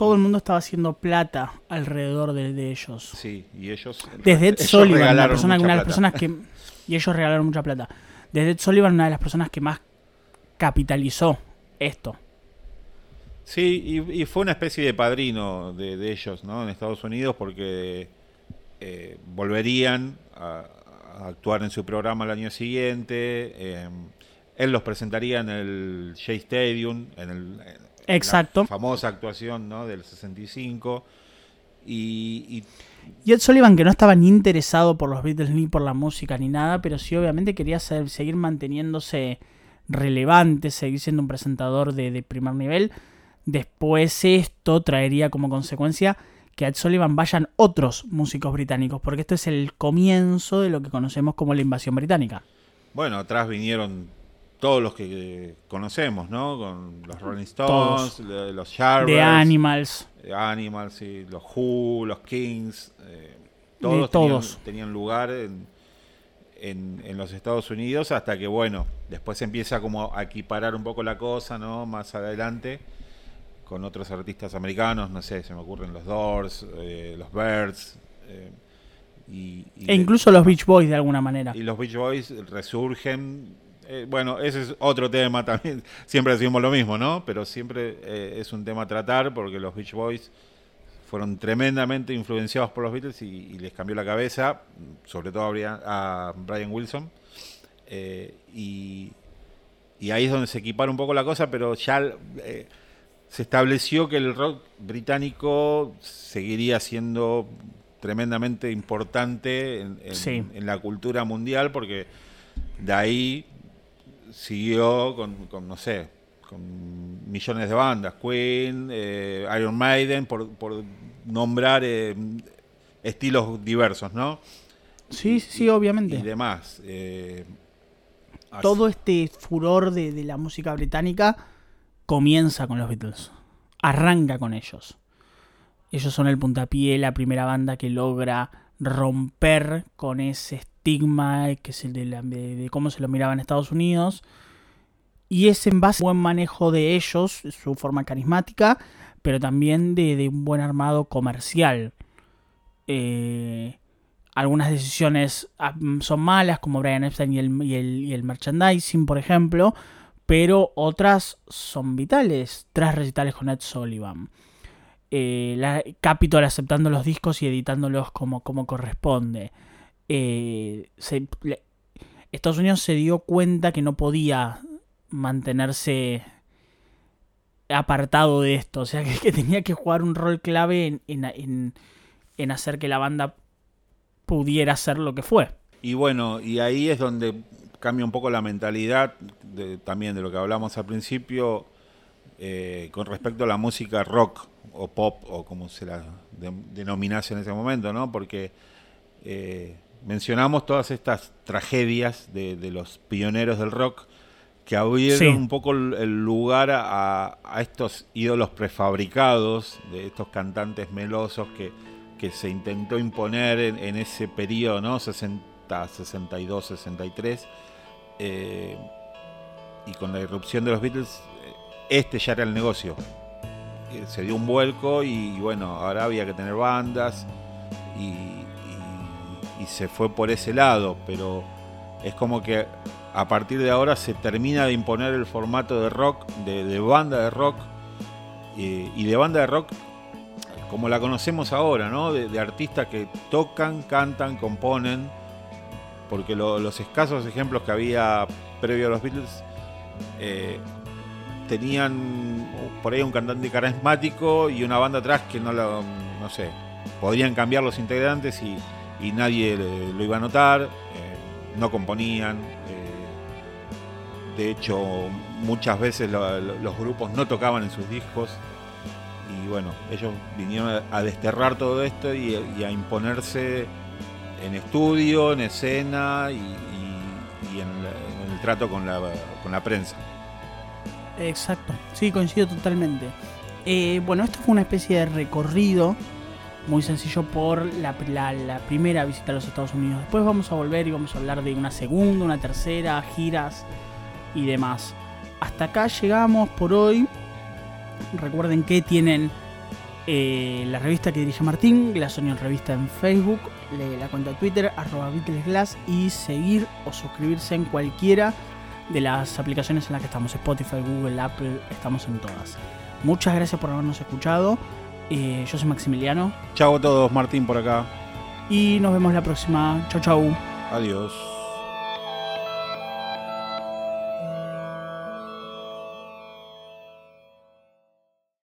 todo el mundo estaba haciendo plata alrededor de, ellos.
Sí, y ellos.
Desde Ed Sullivan, una de las personas que. Y ellos regalaron mucha plata. Desde Ed Sullivan, una de las personas que más capitalizó esto.
Sí, y, fue una especie de padrino de, ellos, ¿no? En Estados Unidos, porque eh, volverían a, actuar en su programa el año siguiente. Eh, él los presentaría en el Shea Stadium, en el,
Exacto.
famosa actuación ¿no? del 65. Y,
y, Ed Sullivan, que no estaba ni interesado por los Beatles ni por la música ni nada, pero sí obviamente quería seguir manteniéndose relevante, seguir siendo un presentador de, primer nivel. Después esto traería como consecuencia que a Ed Sullivan vayan otros músicos británicos, porque esto es el comienzo de lo que conocemos como la invasión británica.
Bueno, atrás vinieron todos los que conocemos, ¿no? Con los Rolling Stones, los Yardbirds.
The Animals.
Animals, sí, los Who, los Kings. Eh, todos, Tenían, lugar en, en, los Estados Unidos hasta que, bueno, después empieza como a equiparar un poco la cosa, ¿no? Más adelante con otros artistas americanos, no sé, se me ocurren los Doors, eh, los Birds. Eh,
y, e incluso los Beach Boys de alguna manera.
Y los Beach Boys resurgen eh, bueno, ese es otro tema también. Siempre decimos lo mismo, ¿no? Pero siempre eh, es un tema a tratar porque los Beach Boys fueron tremendamente influenciados por los Beatles y, les cambió la cabeza, sobre todo a Brian, Wilson. Eh, y, ahí es donde se equipara un poco la cosa, pero ya se estableció que el rock británico seguiría siendo tremendamente importante en, la cultura mundial, porque de ahí siguió con no sé, con millones de bandas, Queen, eh, Iron Maiden, por, nombrar eh, estilos diversos, ¿no?
Sí, sí, obviamente.
Y demás. Eh,
Todo este furor de, de la música británica comienza con los Beatles, arranca con ellos. Ellos son el puntapié, la primera banda que logra romper con ese estigma que es el de, cómo se lo miraba en Estados Unidos y es en base a un buen manejo de ellos, su forma carismática, pero también de, un buen armado comercial. Eh, algunas decisiones ah, son malas, como Brian Epstein y el, y el, merchandising, por ejemplo, pero otras son vitales. Tres recitales con Ed Sullivan. Eh, Capitol aceptando los discos y editándolos como, como corresponde. Eh, Estados Unidos se dio cuenta que no podía mantenerse apartado de esto. O sea, que, tenía que jugar un rol clave en, en, hacer que la banda pudiera ser lo que fue.
Y bueno, y ahí es donde cambia un poco la mentalidad también de lo que hablamos al principio eh, con respecto a la música rock o pop o como se la denominase en ese momento, ¿no? Porque eh, mencionamos todas estas tragedias de, de, los pioneros del rock que abrieron un poco el lugar a, estos ídolos prefabricados, de estos cantantes melosos que, que se intentó imponer en, ese periodo, ¿no? 60, 62, 63. y con la irrupción de los Beatles, este ya era el negocio. Eh, se dio un vuelco y, bueno, ahora había que tener bandas y, y se fue por ese lado, pero es como que a partir de ahora se termina de imponer el formato de rock, de, banda de rock, y de banda de rock como la conocemos ahora, ¿no? De, artistas que tocan, cantan, componen, porque los escasos ejemplos que había previo a los Beatles eh, tenían por ahí un cantante carismático y una banda atrás que no lo, no sé, podrían cambiar los integrantes y, nadie lo iba a notar, eh, no componían. De hecho, muchas veces los grupos no tocaban en sus discos. Y bueno, ellos vinieron a desterrar todo esto y, a imponerse en estudio, en escena y, en, el trato con la, prensa.
Exacto, sí, coincido totalmente. Eh, bueno, esto fue una especie de recorrido muy sencillo por la, primera visita a los Estados Unidos. Después vamos a volver y vamos a hablar de una segunda, una tercera, giras y demás. Hasta acá llegamos por hoy. Recuerden que tienen eh, la revista que dirige Martín, Glassonion Revista en Facebook, la cuenta Twitter, arroba Glass y seguir o suscribirse en cualquiera de las aplicaciones en las que estamos, Spotify, Google, Apple, estamos en todas. Muchas gracias por habernos escuchado. Eh, yo soy Maximiliano.
Chao a todos, Martín por acá.
Y nos vemos la próxima. Chau, chau.
Adiós.